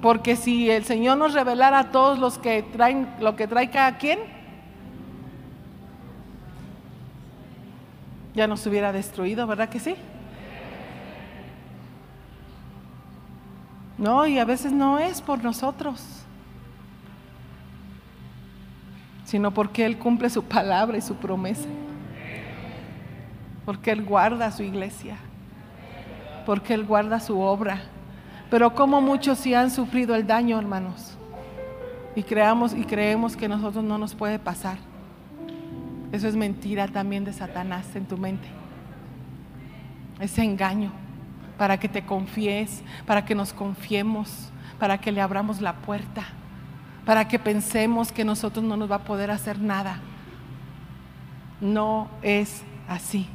Porque si el Señor nos revelara a todos los que traen lo que trae cada quien, ya nos hubiera destruido, ¿verdad que sí? No, y a veces no es por nosotros, sino porque Él cumple su palabra y su promesa. Porque Él guarda su iglesia, porque Él guarda su obra. Pero como muchos sí han sufrido el daño, hermanos, y creamos y creemos que nosotros no nos puede pasar. Eso es mentira también de Satanás en tu mente. Ese engaño para que te confíes, para que nos confiemos, para que le abramos la puerta, para que pensemos que nosotros no nos va a poder hacer nada. No es así.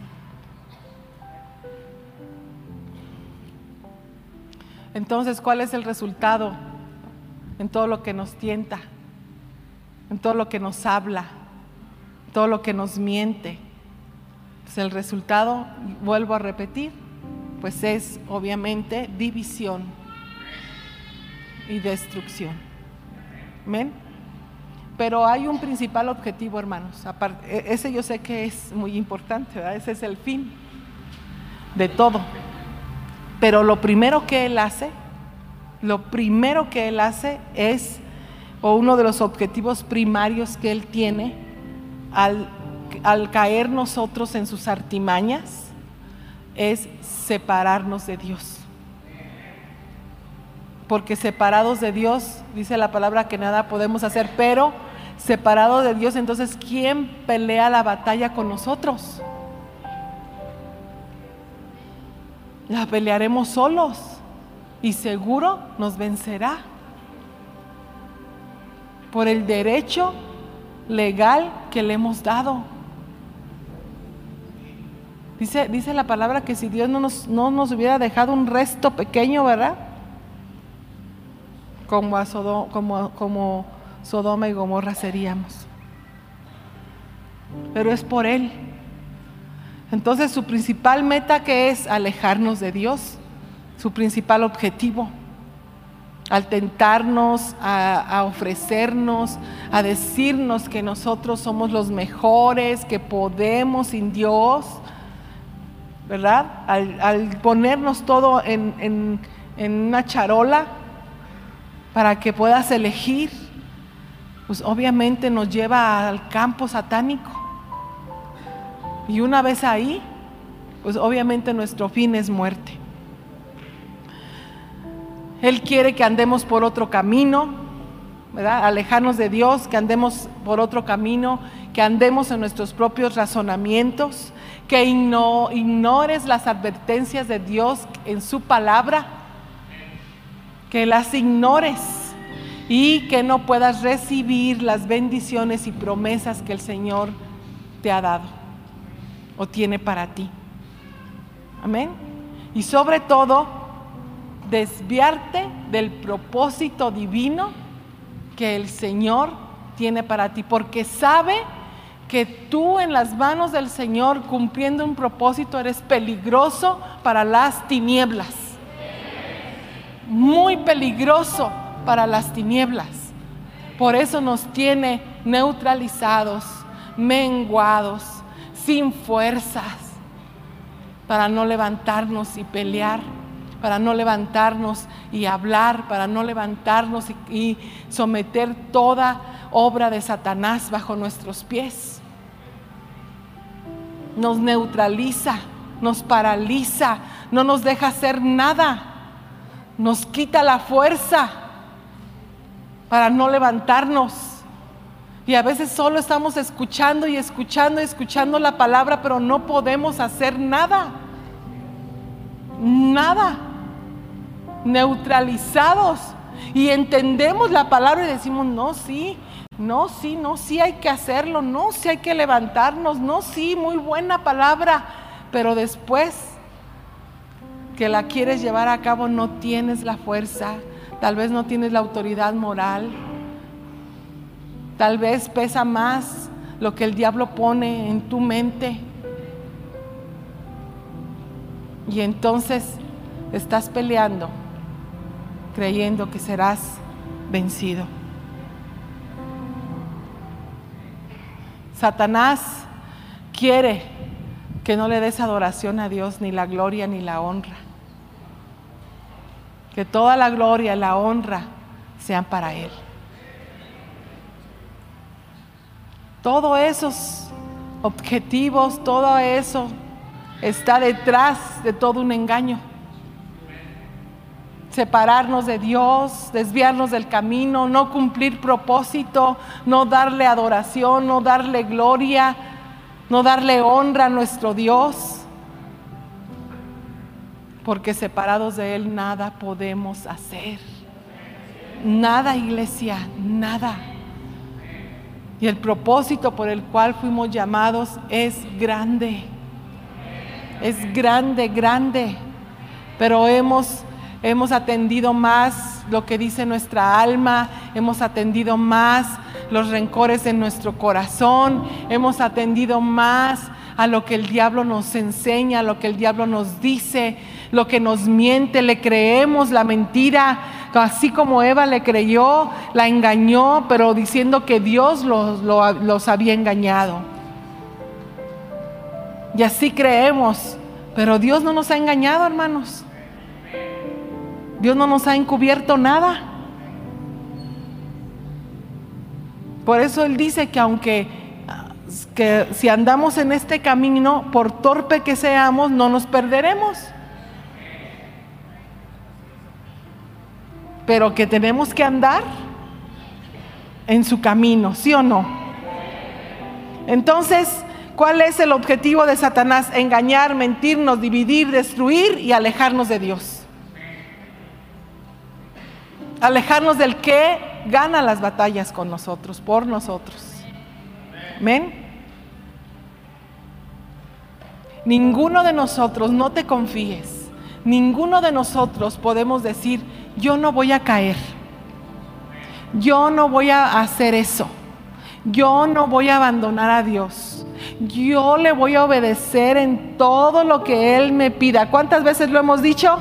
Entonces, ¿cuál es el resultado en todo lo que nos tienta, en todo lo que nos habla, todo lo que nos miente? Pues el resultado, vuelvo a repetir, pues es obviamente división y destrucción. ¿Ven? Pero hay un principal objetivo, hermanos. E, ese yo sé que es muy importante, ¿verdad? Ese es el fin de todo. Pero lo primero que Él hace, lo primero que Él hace es, o uno de los objetivos primarios que Él tiene al, al caer nosotros en sus artimañas, es separarnos de Dios. Porque separados de Dios, dice la palabra que nada podemos hacer, pero separados de Dios, entonces ¿quién pelea la batalla con nosotros? La pelearemos solos y seguro nos vencerá por el derecho legal que le hemos dado. Dice, la palabra que si Dios no nos, no nos hubiera dejado un resto pequeño, ¿verdad? Como, a como, Sodoma y Gomorra seríamos. Pero es por Él. Entonces su principal meta que es alejarnos de Dios, su principal objetivo, al tentarnos, a, ofrecernos, a decirnos que nosotros somos los mejores, que podemos sin Dios, ¿verdad? Al, ponernos todo en, una charola para que puedas elegir, pues obviamente nos lleva al campo satánico. Y una vez ahí, pues obviamente nuestro fin es muerte. Él quiere que andemos por otro camino, ¿verdad? Alejarnos de Dios, que andemos por otro camino, que andemos en nuestros propios razonamientos, que ignores las advertencias de Dios en su palabra, que las ignores y que no puedas recibir las bendiciones y promesas que el Señor te ha dado o tiene para ti. Amén. Y sobre todo, desviarte del propósito divino que el Señor tiene para ti, porque sabe que tú en las manos del Señor cumpliendo un propósito eres peligroso para las tinieblas. Muy peligroso para las tinieblas. Por eso nos tiene neutralizados, menguados, sin fuerzas, para no levantarnos y pelear para no levantarnos y hablar, para no levantarnos y, someter toda obra de Satanás bajo nuestros pies. Nos neutraliza, nos paraliza, no nos deja hacer nada, nos quita la fuerza para no levantarnos. Y a veces solo estamos escuchando y escuchando y escuchando la palabra, pero no podemos hacer nada. Nada neutralizados y entendemos la palabra y decimos, no, sí, no, sí, no, sí hay que hacerlo, no, sí hay que levantarnos, no, sí, muy buena palabra, pero después que la quieres llevar a cabo no tienes la fuerza, tal vez no tienes la autoridad moral, tal vez pesa más lo que el diablo pone en tu mente. Y entonces estás peleando creyendo que serás vencido. Satanás quiere que no le des adoración a Dios, ni la gloria ni la honra. Que toda la gloria la honra sean para Él. Todos esos objetivos, todo eso está detrás de todo un engaño separarnos de Dios, desviarnos del camino, no cumplir propósito, no darle adoración, no darle gloria, no darle honra a nuestro Dios. Porque separados de Él nada podemos hacer. Nada, iglesia, nada. Y el propósito por el cual fuimos llamados es grande. Es grande, grande. Pero hemos hemos atendido más lo que dice nuestra alma, hemos atendido más los rencores en nuestro corazón, hemos atendido más a lo que el diablo nos enseña, a lo que el diablo nos dice, lo que nos miente, le creemos la mentira, así como Eva le creyó, la engañó, pero diciendo que Dios los, los había engañado. Y así creemos, pero Dios no nos ha engañado, hermanos. Dios no nos ha encubierto nada. Por eso Él dice que aunque que si andamos en este camino, por torpe que seamos, no nos perderemos. Pero que tenemos que andar en su camino, ¿sí o no? Entonces, ¿cuál es el objetivo de Satanás? Engañar, mentirnos, dividir, destruir y alejarnos de Dios alejarnos del que gana las batallas con nosotros, por nosotros. Amén. Ninguno de nosotros, no te confíes, ninguno de nosotros podemos decir, yo no voy a caer, yo no voy a hacer eso, yo no voy a abandonar a Dios, yo le voy a obedecer en todo lo que Él me pida. ¿Cuántas veces lo hemos dicho?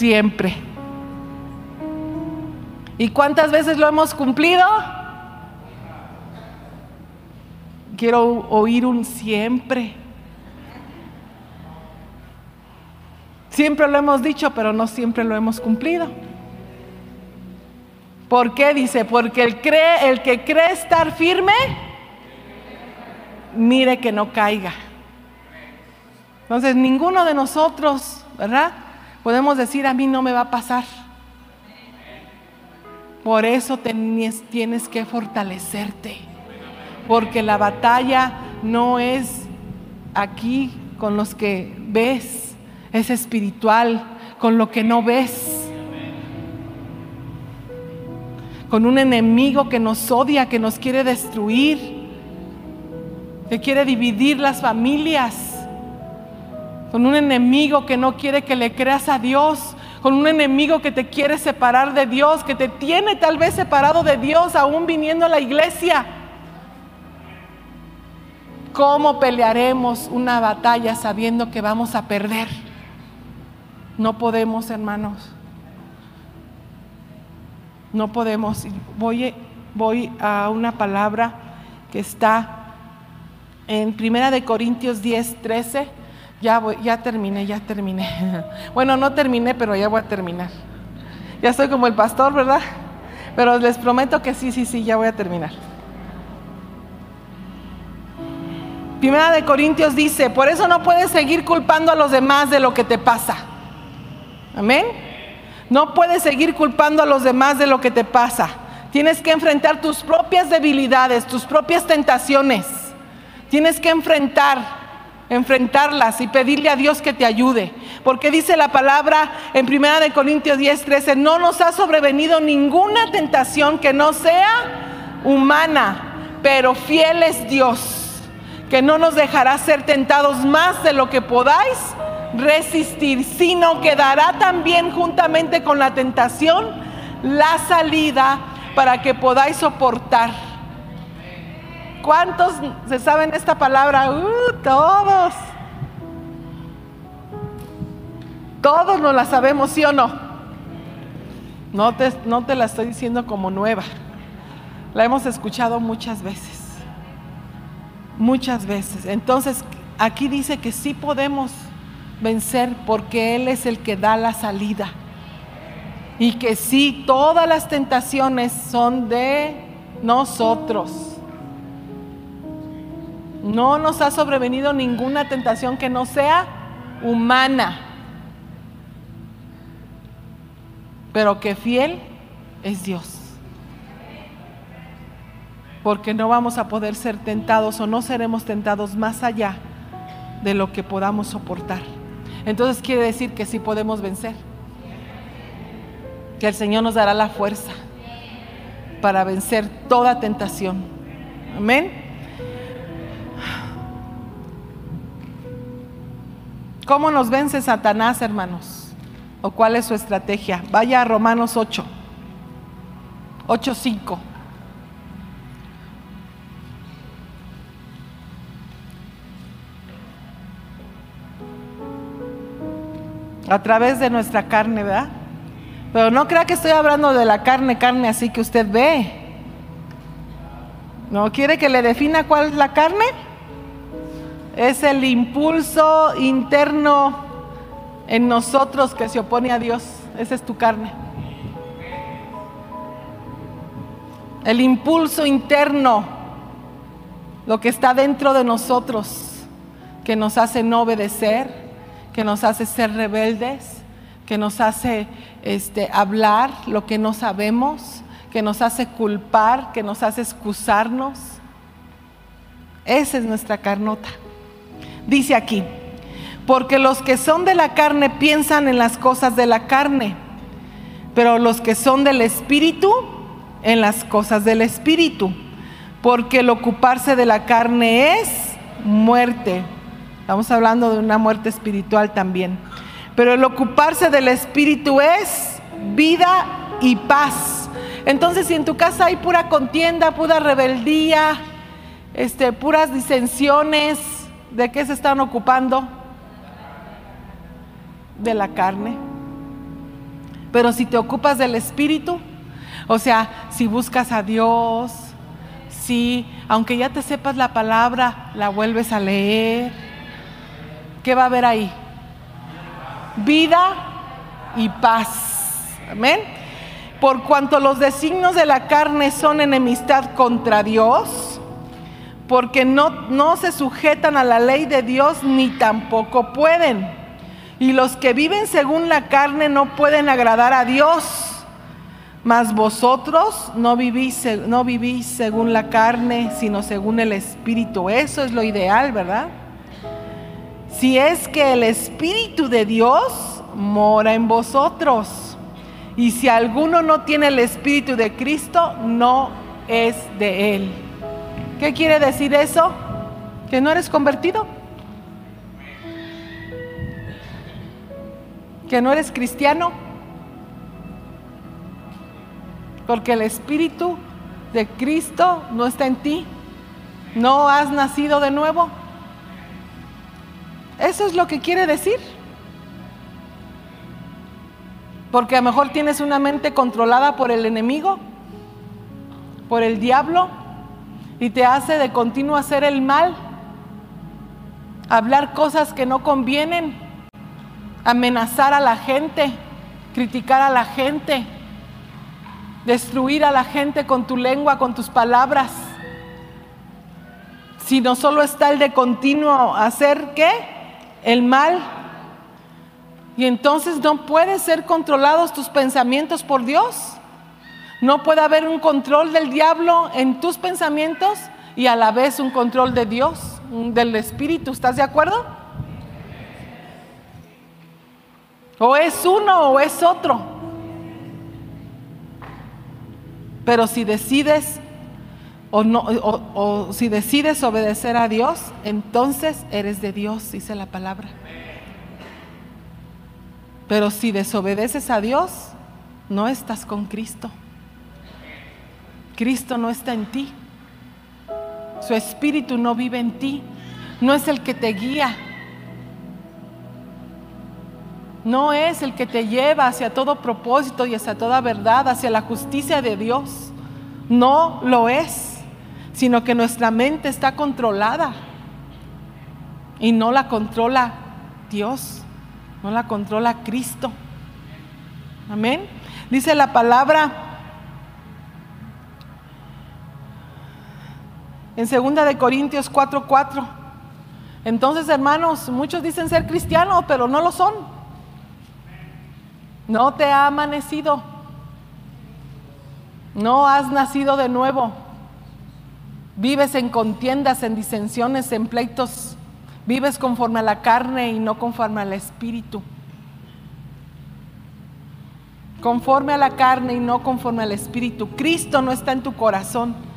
Siempre. ¿Y cuántas veces lo hemos cumplido? Quiero oír un siempre. Siempre lo hemos dicho, pero no siempre lo hemos cumplido. ¿Por qué? Dice, porque el, cree, el que cree estar firme, mire que no caiga. Entonces, ninguno de nosotros, ¿verdad? Podemos decir, a mí no me va a pasar. Por eso tienes, que fortalecerte. Porque la batalla no es aquí con los que ves, es espiritual, con lo que no ves. Con un enemigo que nos odia, que nos quiere destruir, que quiere dividir las familias. Con un enemigo que no quiere que le creas a Dios, con un enemigo que te quiere separar de Dios, que te tiene tal vez separado de Dios aún viniendo a la iglesia. ¿Cómo pelearemos una batalla sabiendo que vamos a perder? No podemos, hermanos. No podemos. Voy, voy a una palabra que está en Primera de Corintios 10, 13. Ya, voy, ya terminé, ya terminé. (laughs) Bueno, no terminé, pero ya voy a terminar. Ya estoy como el pastor, ¿verdad? Pero les prometo que sí, sí, sí, ya voy a terminar. Primera de Corintios dice, por eso no puedes seguir culpando a los demás de lo que te pasa. Amén. No puedes seguir culpando a los demás de lo que te pasa. Tienes que enfrentar tus propias debilidades, tus propias tentaciones. Tienes que enfrentar, enfrentarlas y pedirle a Dios que te ayude. Porque dice la palabra en Primera de Corintios 10, 13, no nos ha sobrevenido ninguna tentación que no sea humana, pero fiel es Dios que no nos dejará ser tentados más de lo que podáis resistir, sino que dará también juntamente con la tentación la salida para que podáis soportar. ¿Cuántos se saben esta palabra? Uh, todos. Todos nos la sabemos, ¿sí o no? No te, no te la estoy diciendo como nueva. La hemos escuchado muchas veces muchas veces. Entonces, aquí dice que sí podemos vencer porque Él es el que da la salida. Y que sí, todas las tentaciones son de nosotros. No nos ha sobrevenido ninguna tentación que no sea humana. Pero que fiel es Dios porque no vamos a poder ser tentados o no seremos tentados más allá de lo que podamos soportar. Entonces quiere decir que sí podemos vencer, que el Señor nos dará la fuerza para vencer toda tentación. Amén. ¿Cómo nos vence Satanás, hermanos? ¿O cuál es su estrategia? Vaya a Romanos 8, 8, 5. a través de nuestra carne, ¿verdad? Pero no crea que estoy hablando de la carne, carne así que usted ve. ¿No quiere que le defina cuál es la carne? Es el impulso interno en nosotros que se opone a Dios. Esa es tu carne. El impulso interno, lo que está dentro de nosotros, que nos hace no obedecer, que nos hace ser rebeldes, que nos hace este, hablar lo que no sabemos, que nos hace culpar, que nos hace excusarnos. Esa es nuestra carnota. Dice aquí, porque los que son de la carne piensan en las cosas de la carne, pero los que son del espíritu, en las cosas del espíritu, porque el ocuparse de la carne es muerte Estamos hablando de una muerte espiritual también. Pero el ocuparse del espíritu es vida y paz. Entonces, si en tu casa hay pura contienda, pura rebeldía, este, puras disensiones, ¿de qué se están ocupando? De la carne. Pero si te ocupas del espíritu, o sea, si buscas a Dios, si aunque ya te sepas la palabra, la vuelves a leer, ¿qué va a haber ahí? vida y paz. Amén. Por cuanto los designios de la carne son enemistad contra Dios, porque no, no se sujetan a la ley de Dios ni tampoco pueden. Y los que viven según la carne no pueden agradar a Dios. Mas vosotros no vivís, no vivís según la carne, sino según el Espíritu. Eso es lo ideal, ¿verdad? Si es que el Espíritu de Dios mora en vosotros. Y si alguno no tiene el Espíritu de Cristo, no es de Él. ¿Qué quiere decir eso? ¿Que no eres convertido? ¿Que no eres cristiano? porque el Espíritu de Cristo no está en ti. No has nacido de nuevo. Eso es lo que quiere decir. Porque a lo mejor tienes una mente controlada por el enemigo, por el diablo, y te hace de continuo hacer el mal, hablar cosas que no convienen, amenazar a la gente, criticar a la gente destruir a la gente con tu lengua, con tus palabras, sino solo está el de continuo hacer qué? El mal. Y entonces no pueden ser controlados tus pensamientos por Dios. No puede haber un control del diablo en tus pensamientos y a la vez un control de Dios, del Espíritu. ¿Estás de acuerdo? O es uno o es otro. Pero si decides o, no, o, si decides obedecer a Dios, entonces eres de Dios, dice la palabra. Pero si desobedeces a Dios, no estás con Cristo. Cristo no está en ti. Su espíritu no vive en ti. No es el que te guía. No es el que te lleva hacia todo propósito y hacia toda verdad, hacia la justicia de Dios. No lo es, sino que nuestra mente está controlada y no la controla Dios, no la controla Cristo. Amén. Dice la palabra en segunda de Corintios 4:4. Entonces, hermanos, muchos dicen ser cristianos, pero no lo son. No te ha amanecido. No has nacido de nuevo. Vives en contiendas, en disensiones, en pleitos. Vives conforme a la carne y no conforme al espíritu. Conforme a la carne y no conforme al espíritu. Cristo no está en tu corazón.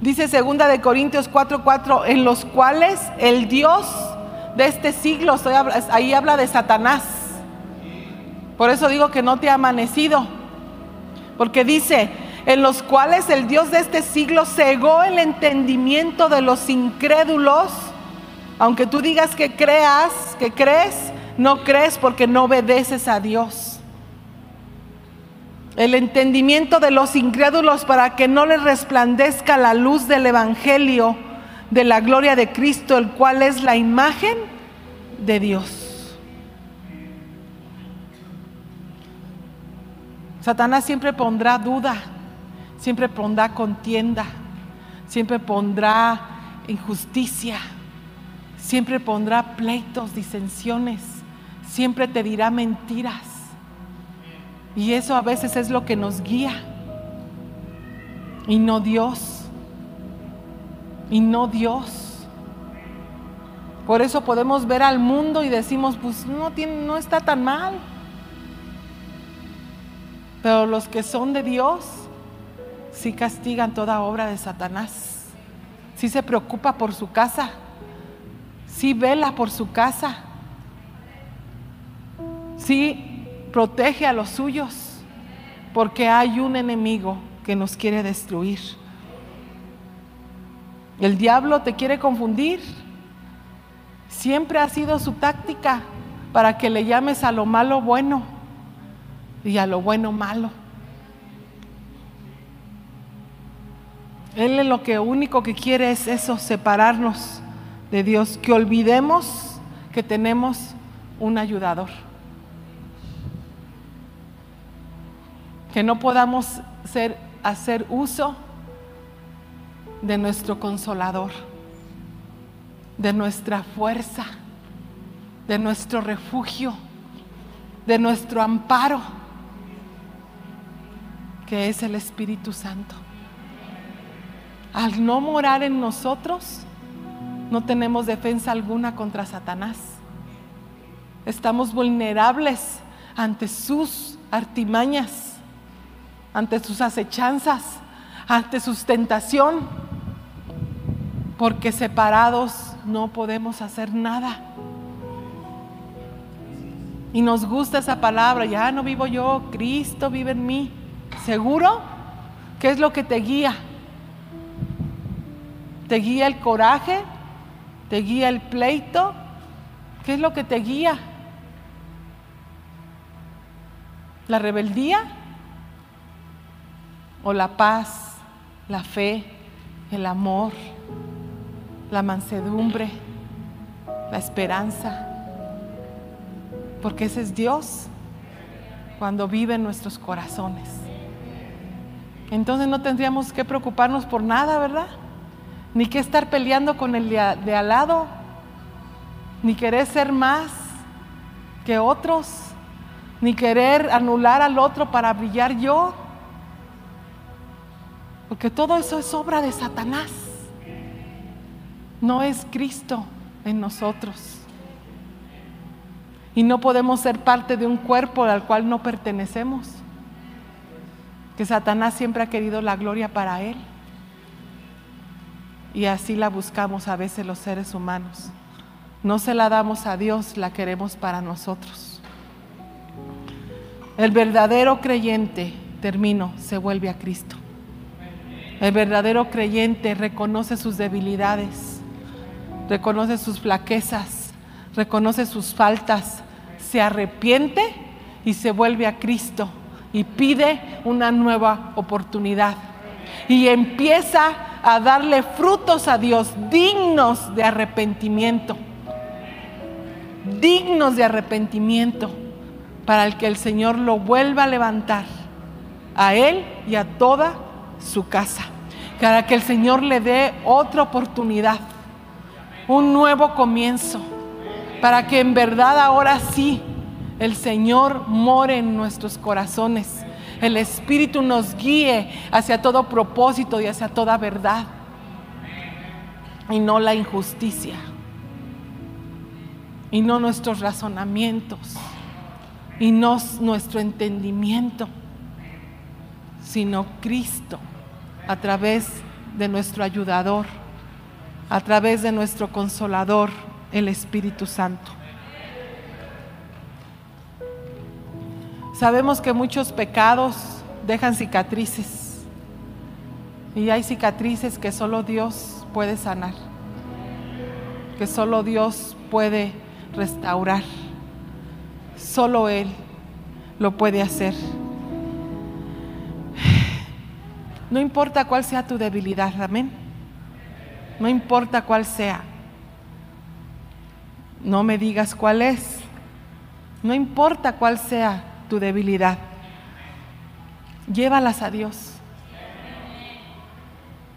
Dice segunda de Corintios 4:4, en los cuales el Dios de este siglo, ahí habla de Satanás, por eso digo que no te ha amanecido. Porque dice, en los cuales el Dios de este siglo cegó el entendimiento de los incrédulos. Aunque tú digas que creas, que crees, no crees porque no obedeces a Dios. El entendimiento de los incrédulos para que no les resplandezca la luz del Evangelio de la gloria de Cristo, el cual es la imagen de Dios. Satanás siempre pondrá duda, siempre pondrá contienda, siempre pondrá injusticia, siempre pondrá pleitos, disensiones, siempre te dirá mentiras. Y eso a veces es lo que nos guía. Y no Dios. Y no Dios. Por eso podemos ver al mundo y decimos, pues no, tiene, no está tan mal. Pero los que son de Dios sí castigan toda obra de Satanás. Sí se preocupa por su casa. Sí vela por su casa. Sí protege a los suyos. Porque hay un enemigo que nos quiere destruir. El diablo te quiere confundir. Siempre ha sido su táctica para que le llames a lo malo bueno y a lo bueno malo. Él lo que único que quiere es eso, separarnos de Dios, que olvidemos que tenemos un ayudador. Que no podamos hacer uso de nuestro consolador, de nuestra fuerza, de nuestro refugio, de nuestro amparo, que es el Espíritu Santo. Al no morar en nosotros, no tenemos defensa alguna contra Satanás. Estamos vulnerables ante sus artimañas, ante sus acechanzas, ante su tentación, porque separados no podemos hacer nada. Y nos gusta esa palabra, ya no vivo yo, Cristo vive en mí. ¿Seguro? ¿Qué es lo que te guía? ¿Te guía el coraje? ¿Te guía el pleito? ¿Qué es lo que te guía? ¿La rebeldía? ¿O la paz, la fe, el amor, la mansedumbre, la esperanza? Porque ese es Dios cuando vive en nuestros corazones. Entonces no tendríamos que preocuparnos por nada, ¿verdad? ni que estar peleando con el de, al lado, ni querer ser más que otros, ni querer anular al otro para brillar yo. Porque todo eso es obra de Satanás. No es Cristo en nosotros. Y no podemos ser parte de un cuerpo al cual no pertenecemos. Que Satanás siempre ha querido la gloria para él. Y así la buscamos a veces los seres humanos. No se la damos a Dios, la queremos para nosotros. El verdadero creyente, termino, se vuelve a Cristo. El verdadero creyente reconoce sus debilidades, reconoce sus flaquezas, reconoce sus faltas, se arrepiente y se vuelve a Cristo y pide una nueva oportunidad. Y empieza a darle frutos a Dios dignos de arrepentimiento. Dignos de arrepentimiento para el que el Señor lo vuelva a levantar a él y a toda su casa. Para que el Señor le dé otra oportunidad, un nuevo comienzo, para que en verdad ahora sí el Señor more en nuestros corazones el Espíritu nos guíe hacia todo propósito y hacia toda verdad. Y no la injusticia. Y no nuestros razonamientos. Y no nuestro entendimiento. Sino Cristo a través de nuestro ayudador. A través de nuestro consolador, el Espíritu Santo. Sabemos que muchos pecados dejan cicatrices y hay cicatrices que solo Dios puede sanar, que solo Dios puede restaurar, solo Él lo puede hacer. No importa cuál sea tu debilidad, amén. No importa cuál sea. No me digas cuál es. No importa cuál sea tu debilidad. Llévalas a Dios.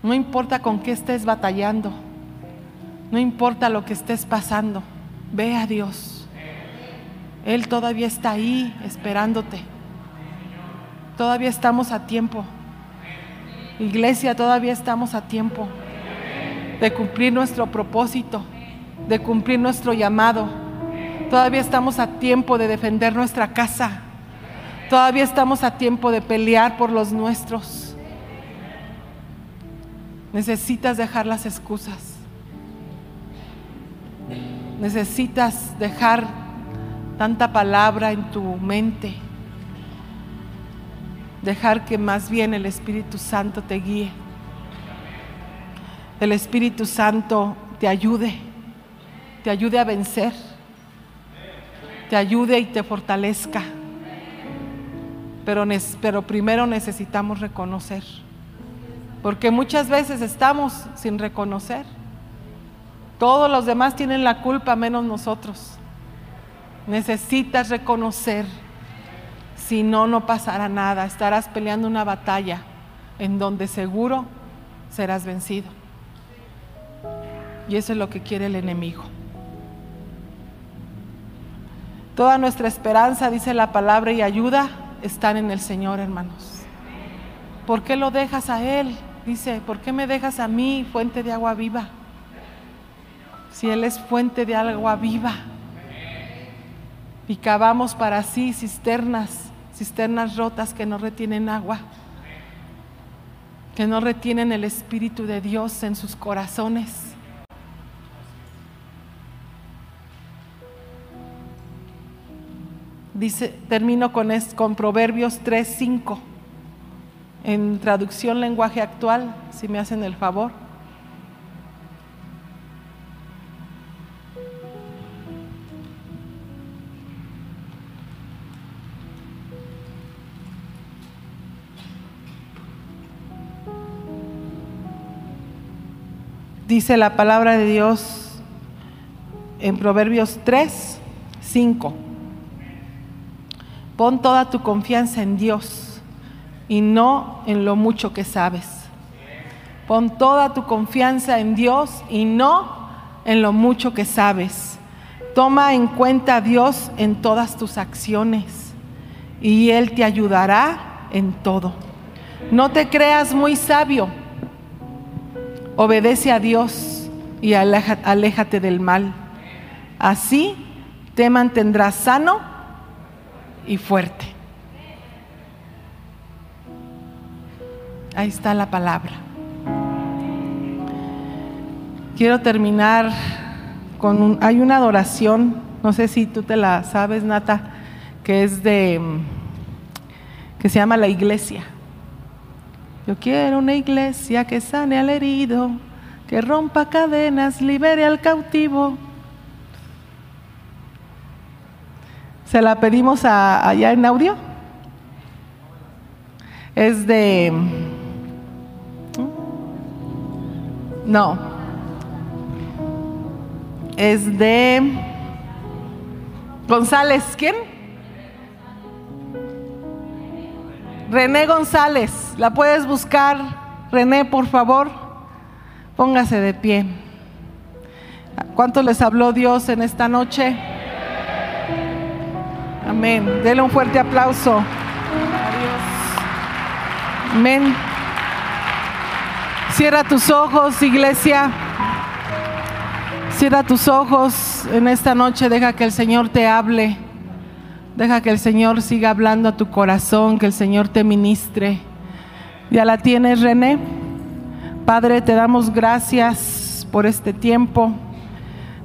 No importa con qué estés batallando. No importa lo que estés pasando. Ve a Dios. Él todavía está ahí esperándote. Todavía estamos a tiempo. Iglesia, todavía estamos a tiempo de cumplir nuestro propósito, de cumplir nuestro llamado. Todavía estamos a tiempo de defender nuestra casa. Todavía estamos a tiempo de pelear por los nuestros. Necesitas dejar las excusas. Necesitas dejar tanta palabra en tu mente. Dejar que más bien el Espíritu Santo te guíe. El Espíritu Santo te ayude. Te ayude a vencer. Te ayude y te fortalezca pero, pero primero necesitamos reconocer, porque muchas veces estamos sin reconocer. Todos los demás tienen la culpa menos nosotros. Necesitas reconocer, Si no, no pasará nada. Estarás peleando una batalla en donde seguro serás vencido. Y eso es lo que quiere el enemigo. Toda nuestra esperanza, dice la palabra, y ayuda están en el Señor, hermanos. ¿Por qué lo dejas a Él? Dice, ¿por qué me dejas a mí, fuente de agua viva? Si Él es fuente de agua viva. Y cavamos para sí cisternas, cisternas rotas que no retienen agua, que no retienen el Espíritu de Dios en sus corazones. Dice, termino con, con Proverbios 3, 5. En traducción lenguaje actual, si me hacen el favor. Dice la palabra de Dios en Proverbios 3, 5. Pon toda tu confianza en Dios y no en lo mucho que sabes. Pon toda tu confianza en Dios y no en lo mucho que sabes. Toma en cuenta a Dios en todas tus acciones y Él te ayudará en todo. No te creas muy sabio. Obedece a Dios y aléjate del mal. Así te mantendrás sano y fuerte. Ahí está la palabra. Quiero terminar con un, hay una adoración, no sé si tú te la sabes, Nata, que es de que se llama la iglesia. Yo quiero una iglesia que sane al herido, que rompa cadenas, libere al cautivo Se la pedimos allá en audio. Es de... No. Es de... González, ¿quién? René González, la puedes buscar. René, por favor, póngase de pie. ¿Cuánto les habló Dios en esta noche? Amén. Dele un fuerte aplauso. Adiós. Amén. Cierra tus ojos, iglesia. Cierra tus ojos en esta noche. Deja que el Señor te hable. Deja que el Señor siga hablando a tu corazón, que el Señor te ministre. ¿Ya la tienes, René? Padre, te damos gracias por este tiempo.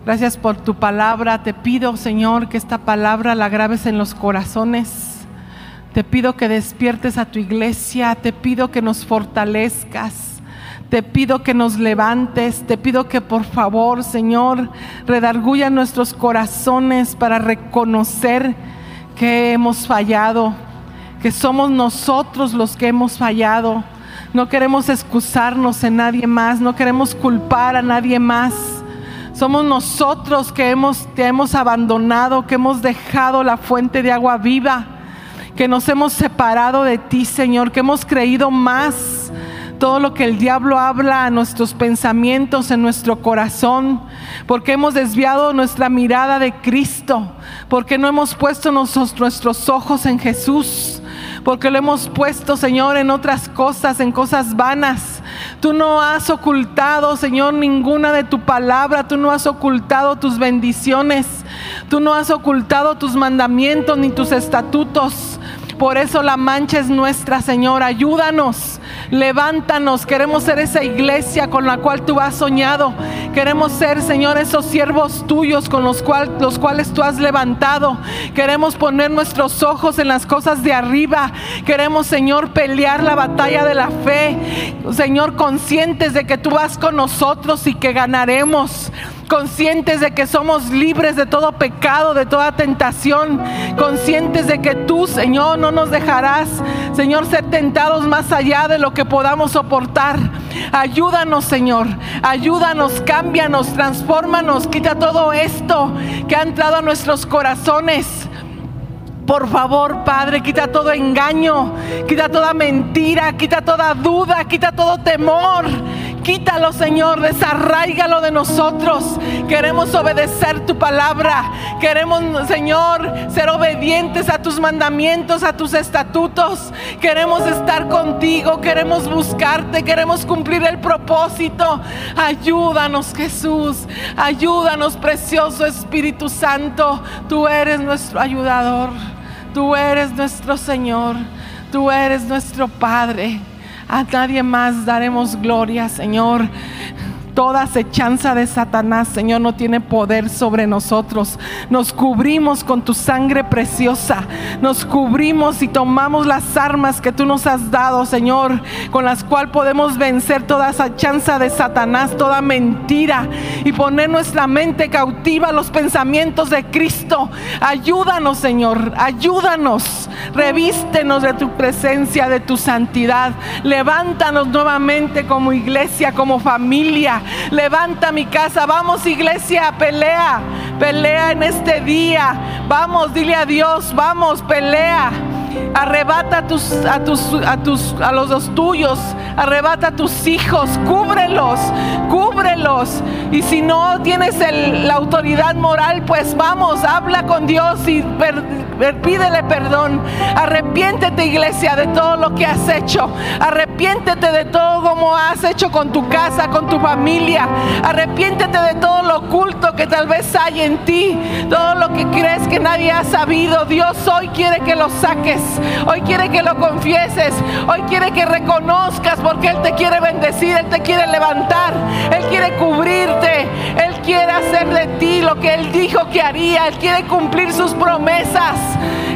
Gracias por tu palabra. Te pido, Señor, que esta palabra la grabes en los corazones. Te pido que despiertes a tu iglesia. Te pido que nos fortalezcas. Te pido que nos levantes. Te pido que por favor, Señor, redarguya nuestros corazones para reconocer que hemos fallado, que somos nosotros los que hemos fallado. No queremos excusarnos en nadie más, no queremos culpar a nadie más. Somos nosotros que hemos, te hemos abandonado, que hemos dejado la fuente de agua viva, que nos hemos separado de ti, Señor, que hemos creído más todo lo que el diablo habla a nuestros pensamientos, en nuestro corazón, porque hemos desviado nuestra mirada de Cristo, porque no hemos puesto nuestros ojos en Jesús, porque lo hemos puesto, Señor, en otras cosas, en cosas vanas. Tú no has ocultado, Señor, ninguna de tu palabra. Tú no has ocultado tus bendiciones. Tú no has ocultado tus mandamientos ni tus estatutos. Por eso la mancha es nuestra, Señor. Ayúdanos, levántanos. Queremos ser esa iglesia con la cual tú has soñado. Queremos ser, Señor, esos siervos tuyos con los, los cuales tú has levantado. Queremos poner nuestros ojos en las cosas de arriba. Queremos, Señor, pelear la batalla de la fe. Señor, conscientes de que tú vas con nosotros y que ganaremos conscientes de que somos libres de todo pecado, de toda tentación, conscientes de que tú, Señor, no nos dejarás, Señor, ser tentados más allá de lo que podamos soportar. Ayúdanos, Señor, ayúdanos, cámbianos, transfórmanos, quita todo esto que ha entrado a nuestros corazones Por favor, Padre, quita todo engaño, quita toda mentira, quita toda duda, quita todo temor. Quítalo, Señor, desarraigalo de nosotros. Queremos obedecer tu palabra. Queremos, Señor, ser obedientes a tus mandamientos, a tus estatutos. Queremos estar contigo, queremos buscarte, queremos cumplir el propósito. Ayúdanos, Jesús. Ayúdanos, precioso Espíritu Santo. Tú eres nuestro ayudador. Tú eres nuestro Señor. Tú eres nuestro Padre. A nadie más daremos gloria, Señor. Toda acechanza de Satanás, Señor, no tiene poder sobre nosotros. Nos cubrimos con tu sangre preciosa. Nos cubrimos y tomamos las armas que tú nos has dado, Señor, con las cuales podemos vencer toda acechanza de Satanás, toda mentira y poner nuestra mente cautiva a los pensamientos de Cristo. Ayúdanos, Señor, ayúdanos. Revístenos de tu presencia, de tu santidad. Levántanos nuevamente como iglesia, como familia. Levanta mi casa. Vamos iglesia, pelea. Pelea en este día. Vamos, dile a Dios, vamos, pelea. Arrebata a tus, a tus, a tus, a los dos tuyos. Arrebata a tus hijos. Cúbrelos, cúbrelos. Y si no tienes la autoridad moral, pues vamos, habla con Dios y pídele perdón. Arrepiéntete, iglesia, de todo lo que has hecho. Arrepiéntete de todo como has hecho con tu casa, con tu familia. Arrepiéntete de todo lo oculto que tal vez hay en ti. Todo lo que crees que nadie ha sabido. Dios hoy quiere que lo saques. Hoy quiere que lo confieses. Hoy quiere que reconozcas porque Él te quiere bendecir. Él te quiere levantar. Él quiere cubrirte. Él quiere hacer de ti lo que Él dijo que haría. Él quiere cumplir sus promesas.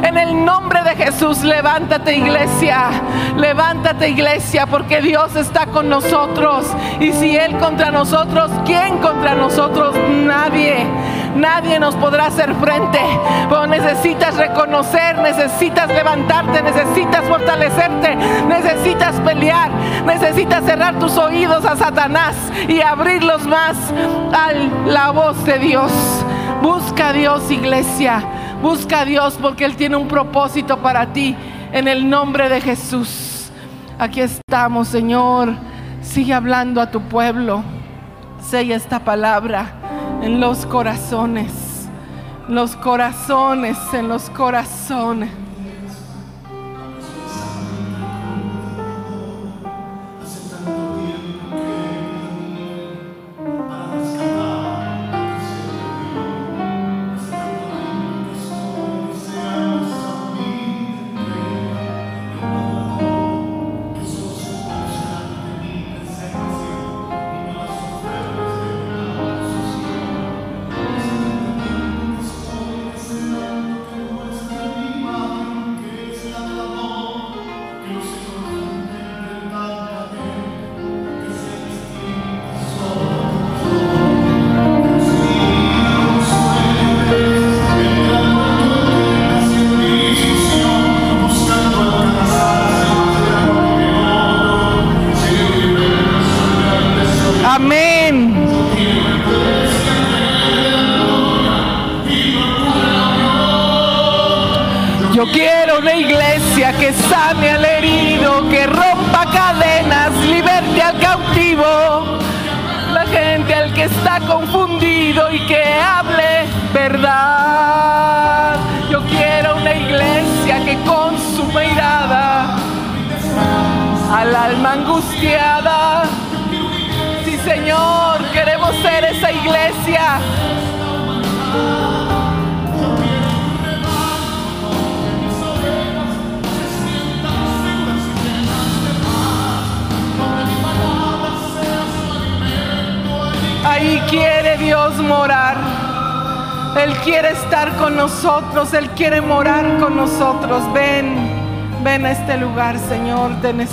En el nombre de Jesús, levántate iglesia. Levántate iglesia porque Dios está con nosotros. Y si Él contra nosotros, ¿quién contra nosotros? Nadie. Nadie nos podrá hacer frente. Pero necesitas reconocer, necesitas levantarte, necesitas fortalecerte, necesitas pelear, necesitas cerrar tus oídos a Satanás y abrirlos más a la voz de Dios. Busca a Dios, iglesia. Busca a Dios porque Él tiene un propósito para ti. En el nombre de Jesús. Aquí estamos, Señor. Sigue hablando a tu pueblo. Sella esta palabra en los corazones, los corazones, en los corazones.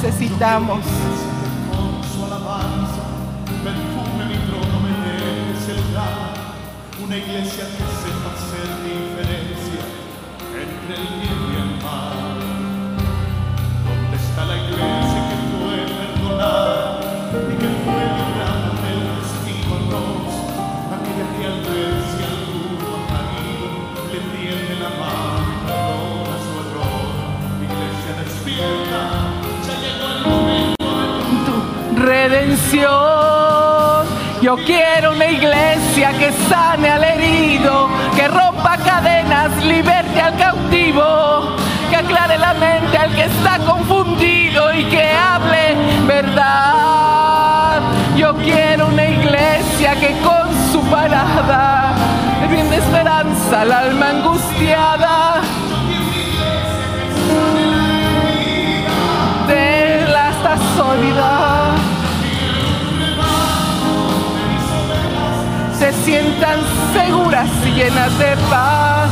Necesitamos. Yo quiero una iglesia que sane al herido, que rompa cadenas, liberte al cautivo, que aclare la mente al que está confundido y que hable verdad. Yo quiero una iglesia que con su parada brinde esperanza al alma angustiada. Sientan seguras y llenas de paz.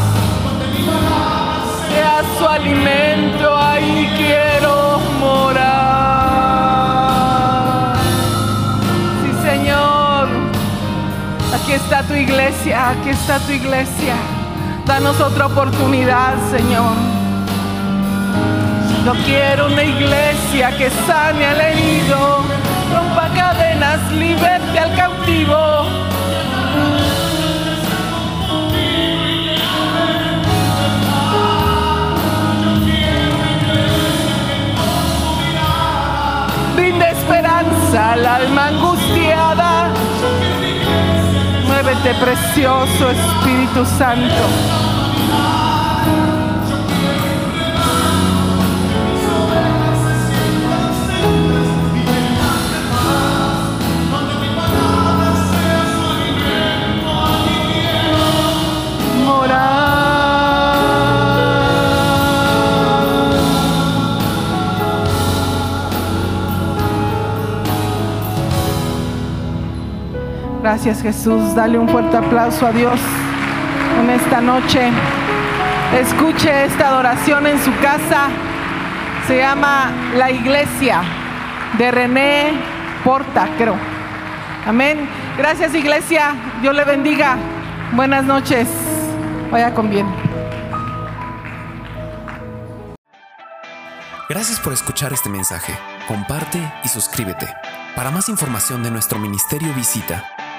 Sea su alimento, ahí quiero morar. Sí, Señor. Aquí está tu iglesia, aquí está tu iglesia. Danos otra oportunidad, Señor. Yo quiero una iglesia que sane al herido, rompa cadenas, liberte al cautivo. Al alma angustiada. Muévete, precioso Espíritu Santo. Gracias Jesús. Dale un fuerte aplauso a Dios en esta noche. Escuche esta adoración en su casa. Se llama La Iglesia de René Porta, creo. Amén. Gracias Iglesia. Dios le bendiga. Buenas noches. Vaya con bien. Gracias por escuchar este mensaje. Comparte y suscríbete. Para más información de nuestro ministerio visita